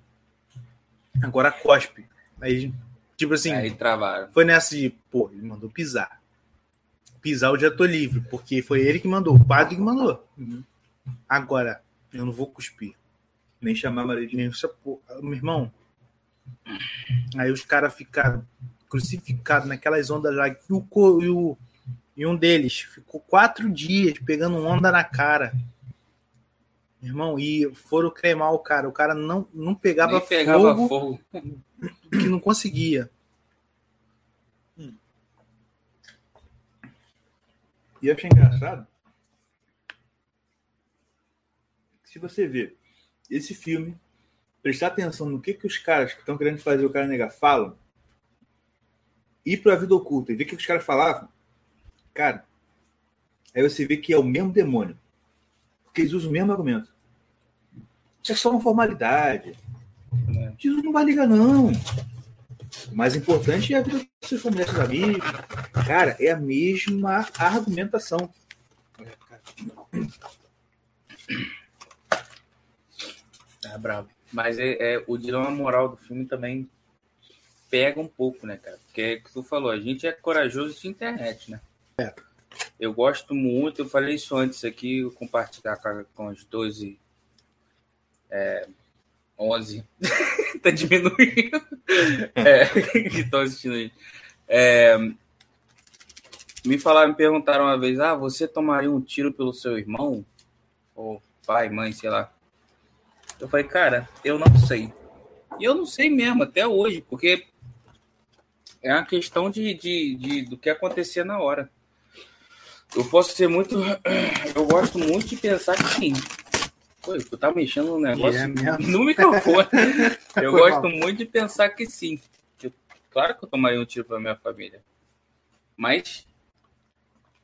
agora cospe. Aí, tipo assim, Aí travaram. foi nessa de, pô, ele mandou pisar. Pisar eu já tô livre, porque foi ele que mandou, o padre que mandou. Agora, eu não vou cuspir. Nem chamar Maria de Nem essa porra. Meu irmão. Aí os caras ficaram crucificados naquelas ondas lá. E, o, e, o- e um deles ficou quatro dias pegando onda na cara. Meu irmão, e foram cremar o cara. O cara não, não pegava, Nem pegava fogo, fogo. que não conseguia. E eu achei engraçado. Se você ver esse filme, prestar atenção no que, que os caras que estão querendo fazer o cara negar falam, ir pra vida oculta e ver o que, que os caras falavam, cara, aí você vê que é o mesmo demônio. Porque eles usam o mesmo argumento. Isso é só uma formalidade. É. Jesus não vai ligar, não. O mais importante é a vida dos seus familiares, seus amigos. Cara, é a mesma argumentação. É bravo. Mas é, é- o dilema moral do filme também pega um pouco, né, cara? Porque é que tu falou, a gente é corajoso de internet, né? É. Eu gosto muito, eu falei isso antes aqui, eu compartilhar com, os 12, é, 11, (laughs) tá diminuindo, (laughs) é, (laughs) que estão assistindo aí. É, me falaram, me perguntaram uma vez, ah, você tomaria um tiro pelo seu irmão? Ou pai, mãe, sei lá. Eu falei, cara, eu não sei. E eu não sei mesmo, até hoje, porque é uma questão de, de, de- do que acontecer na hora. Eu posso ser muito. (clears throat) Eu gosto muito de pensar que sim. Pô, tu tá mexendo no negócio É mesmo? no microfone. (laughs) Eu gosto mal. muito de pensar que sim. Eu- claro que eu tomaria um tiro pra minha família. Mas,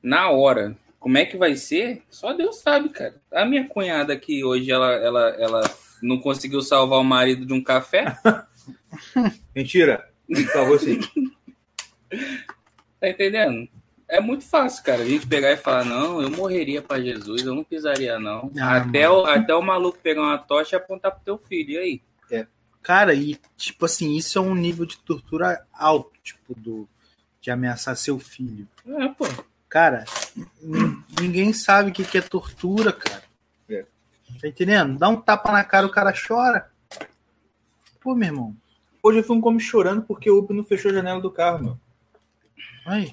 na hora, como é que vai ser? Só Deus sabe, cara. A minha cunhada aqui hoje, ela, ela, ela não conseguiu salvar o marido de um café. (laughs) Mentira. Favor, sim. (laughs) Tá entendendo? É muito fácil, cara. A gente pegar e falar, não, eu morreria pra Jesus, eu não pisaria, não. Ah, até, o, até o maluco pegar uma tocha e apontar pro teu filho. E aí? Cara, e tipo assim, isso é um nível de tortura alto, tipo, do, de ameaçar seu filho. É, pô. Cara, nin- ninguém sabe o que que é tortura, cara. É. Tá entendendo? Dá um tapa na cara, o cara chora. Pô, meu irmão. Hoje eu fui um come chorando porque o Uber não fechou a janela do carro, meu. Aí.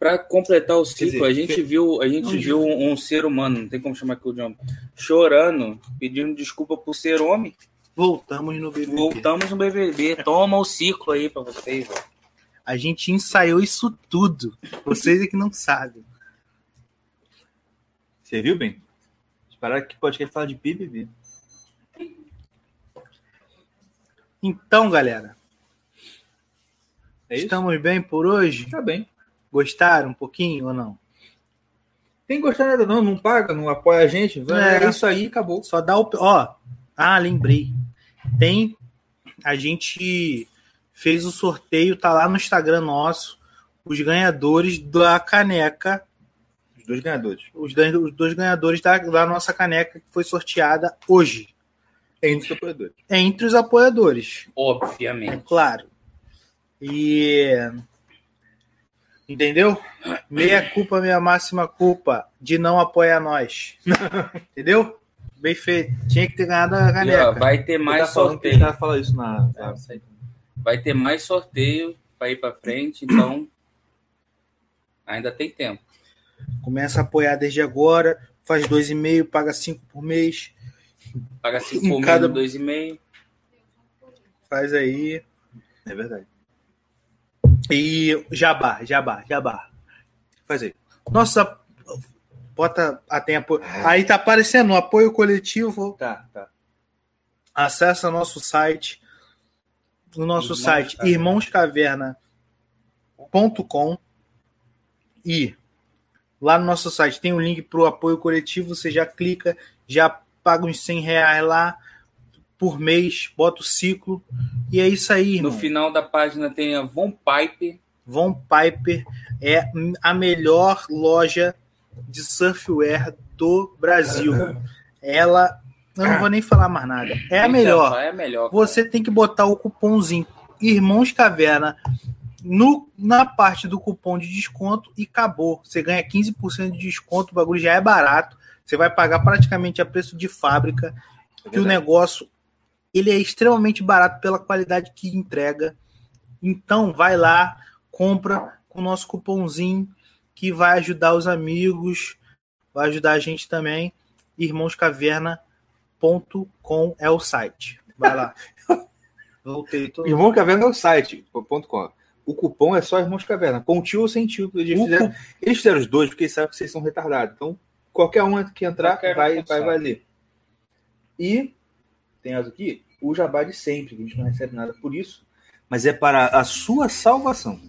Pra completar o ciclo, dizer, a gente fe- viu, a gente Não, viu um, um ser humano, não tem como chamar aquilo de homem, chorando, pedindo desculpa por ser homem. Voltamos no BBB. Voltamos no BBB. Toma o ciclo aí pra vocês. ó. A gente ensaiou isso tudo. Vocês é que não sabem. Você viu bem? Esperaram que podcast fala de BBB. Então, galera, É estamos bem por hoje? Tá bem. Gostaram um pouquinho ou não? Tem gostar nada não, não paga, não apoia a gente. É, É. isso aí, acabou. Só dá o. Ó, ah, lembrei. Tem. A gente fez o sorteio, tá lá no Instagram nosso. Os ganhadores da caneca. Os dois ganhadores. Os, dois- os dois ganhadores da, da nossa caneca que foi sorteada hoje. Entre os apoiadores. Entre os apoiadores. É Obviamente. claro. E. Entendeu? Meia culpa, minha máxima culpa de não apoiar nós. (laughs) Entendeu? Bem feito. Tinha que ter ganhado a E, caneca. vai ter mais Tá que sorteio. já fala isso na. É, aí. Vai ter mais sorteio pra ir pra frente, então ainda tem tempo. Começa a apoiar desde agora. Faz dois e meio, paga cinco por mês. Paga 5 Em por cada- mês, 2,5. Faz aí. É verdade. E jabá, jabá, jabá. Faz aí. Nossa, bota a tempo. Aí tá aparecendo apoio coletivo. Tá, tá. Acessa nosso site. O nosso Irmãos site Caverna. irmãoscaverna.com e lá no nosso site tem um link para o apoio coletivo. Você já clica, já paga uns 100 reais lá por mês, bota o ciclo e é isso aí, irmão. No final da página tem a Von Pipe. Von Piper é a melhor loja de surfwear do Brasil. (laughs) Ela, eu não vou nem falar mais nada. É a melhor. É a melhor. Você tem que botar o cupomzinho Irmãos Caverna no, na parte do cupom de desconto e acabou. Você ganha 15% de desconto, o bagulho já é barato. Você vai pagar praticamente a preço de fábrica. É que o negócio ele é extremamente barato pela qualidade que entrega. Então vai lá, compra com o nosso cupomzinho que vai ajudar os amigos, vai ajudar a gente também. Irmãoscaverna.com é o site. Vai lá. (laughs) Voltei. Irmão Caverna é o site. ponto com. O cupom é só Irmãos Caverna, com tio ou sem tio. Eles fizeram, eles fizeram os dois porque eles sabem que vocês são retardados. Então, qualquer um que entrar Qualquer um vai, vai valer. E tem as aqui, o jabá de sempre, que a gente não recebe nada por isso, mas é para a sua salvação.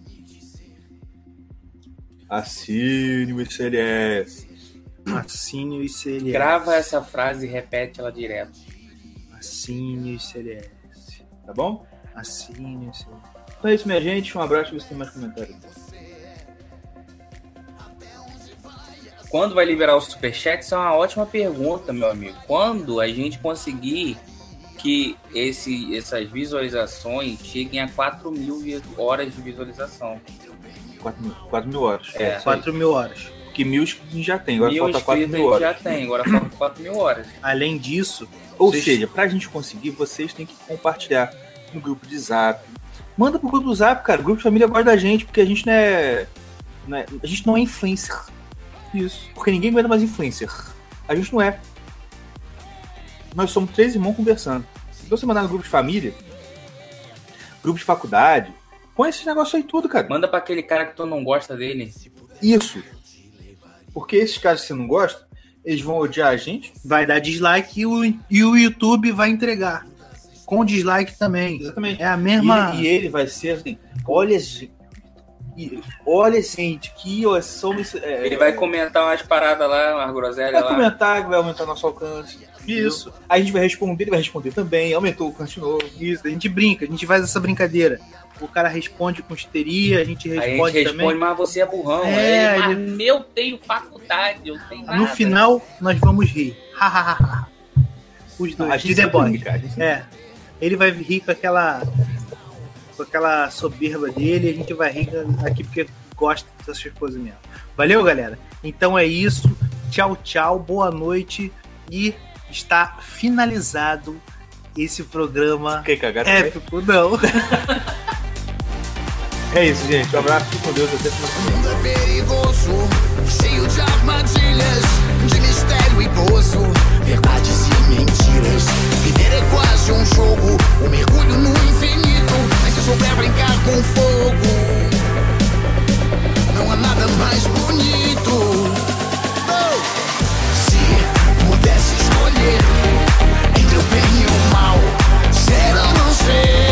Assine o ICLS. Assine o ICLS. Grava essa frase e repete ela direto. Assine o ICLS. Tá bom? Assine o ICLS. Então é isso, minha gente. Um abraço. Você tem mais comentários. Quando vai liberar o superchat? Isso é uma ótima pergunta, meu amigo. Quando a gente conseguir que esse, essas visualizações cheguem a 4 mil horas de visualização. 4 mil, 4 mil horas. É. isso aí. 4 mil horas. Porque mil a já tem. Agora mil falta 4 inscritos mil a horas. já tem, agora falta (laughs) 4 mil horas. Além disso, Ou Vocês- seja, pra gente conseguir, vocês têm que compartilhar no grupo de zap. Manda pro grupo do zap, cara. O grupo de família gosta da gente, porque a gente não é. não é- a gente não é influencer. Isso. Porque ninguém aguenta mais influencer. A gente não é. Nós somos três irmãos conversando. Então você mandar no grupo de família, grupo de faculdade, põe esse negócio aí tudo, cara. Manda pra aquele cara que tu não gosta dele. Isso. Porque esses caras que você não gosta, eles vão odiar a gente. vai dar dislike e o, e o YouTube vai entregar. Com dislike também. Exatamente. É a mesma. E, e ele vai ser assim: olha, gente, olha, gente, que somos. é, Ele vai comentar umas paradas lá, umas groselhas vai lá. comentar que vai aumentar nosso alcance. Isso, Aí a gente vai responder, ele vai responder também. Aumentou novo. isso. A gente brinca, a gente faz essa brincadeira. O cara responde com histeria, a gente Aí a responde, gente responde, também. mas você é burrão. É, Aí ele, ele- mas eu tenho faculdade, eu tenho nada. No final, nós vamos rir. (laughs) Hahaha. Os A dois, gente de a gente sempre- É. Ele vai rir com aquela. com aquela soberba dele, a gente vai rir aqui porque gosta dessas coisas mesmo. Valeu, galera? Então é isso. Tchau, tchau, boa noite. E está finalizado esse programa Quer cagar também? épico, não. (laughs) É isso, gente. Um abraço, fique com Deus. Até a próxima. O mundo é perigoso, cheio de armadilhas, de mistério e gozo, verdades e mentiras. Viver é quase um jogo, um mergulho no infinito. Mas se souber brincar com fogo, não há nada mais bonito. say.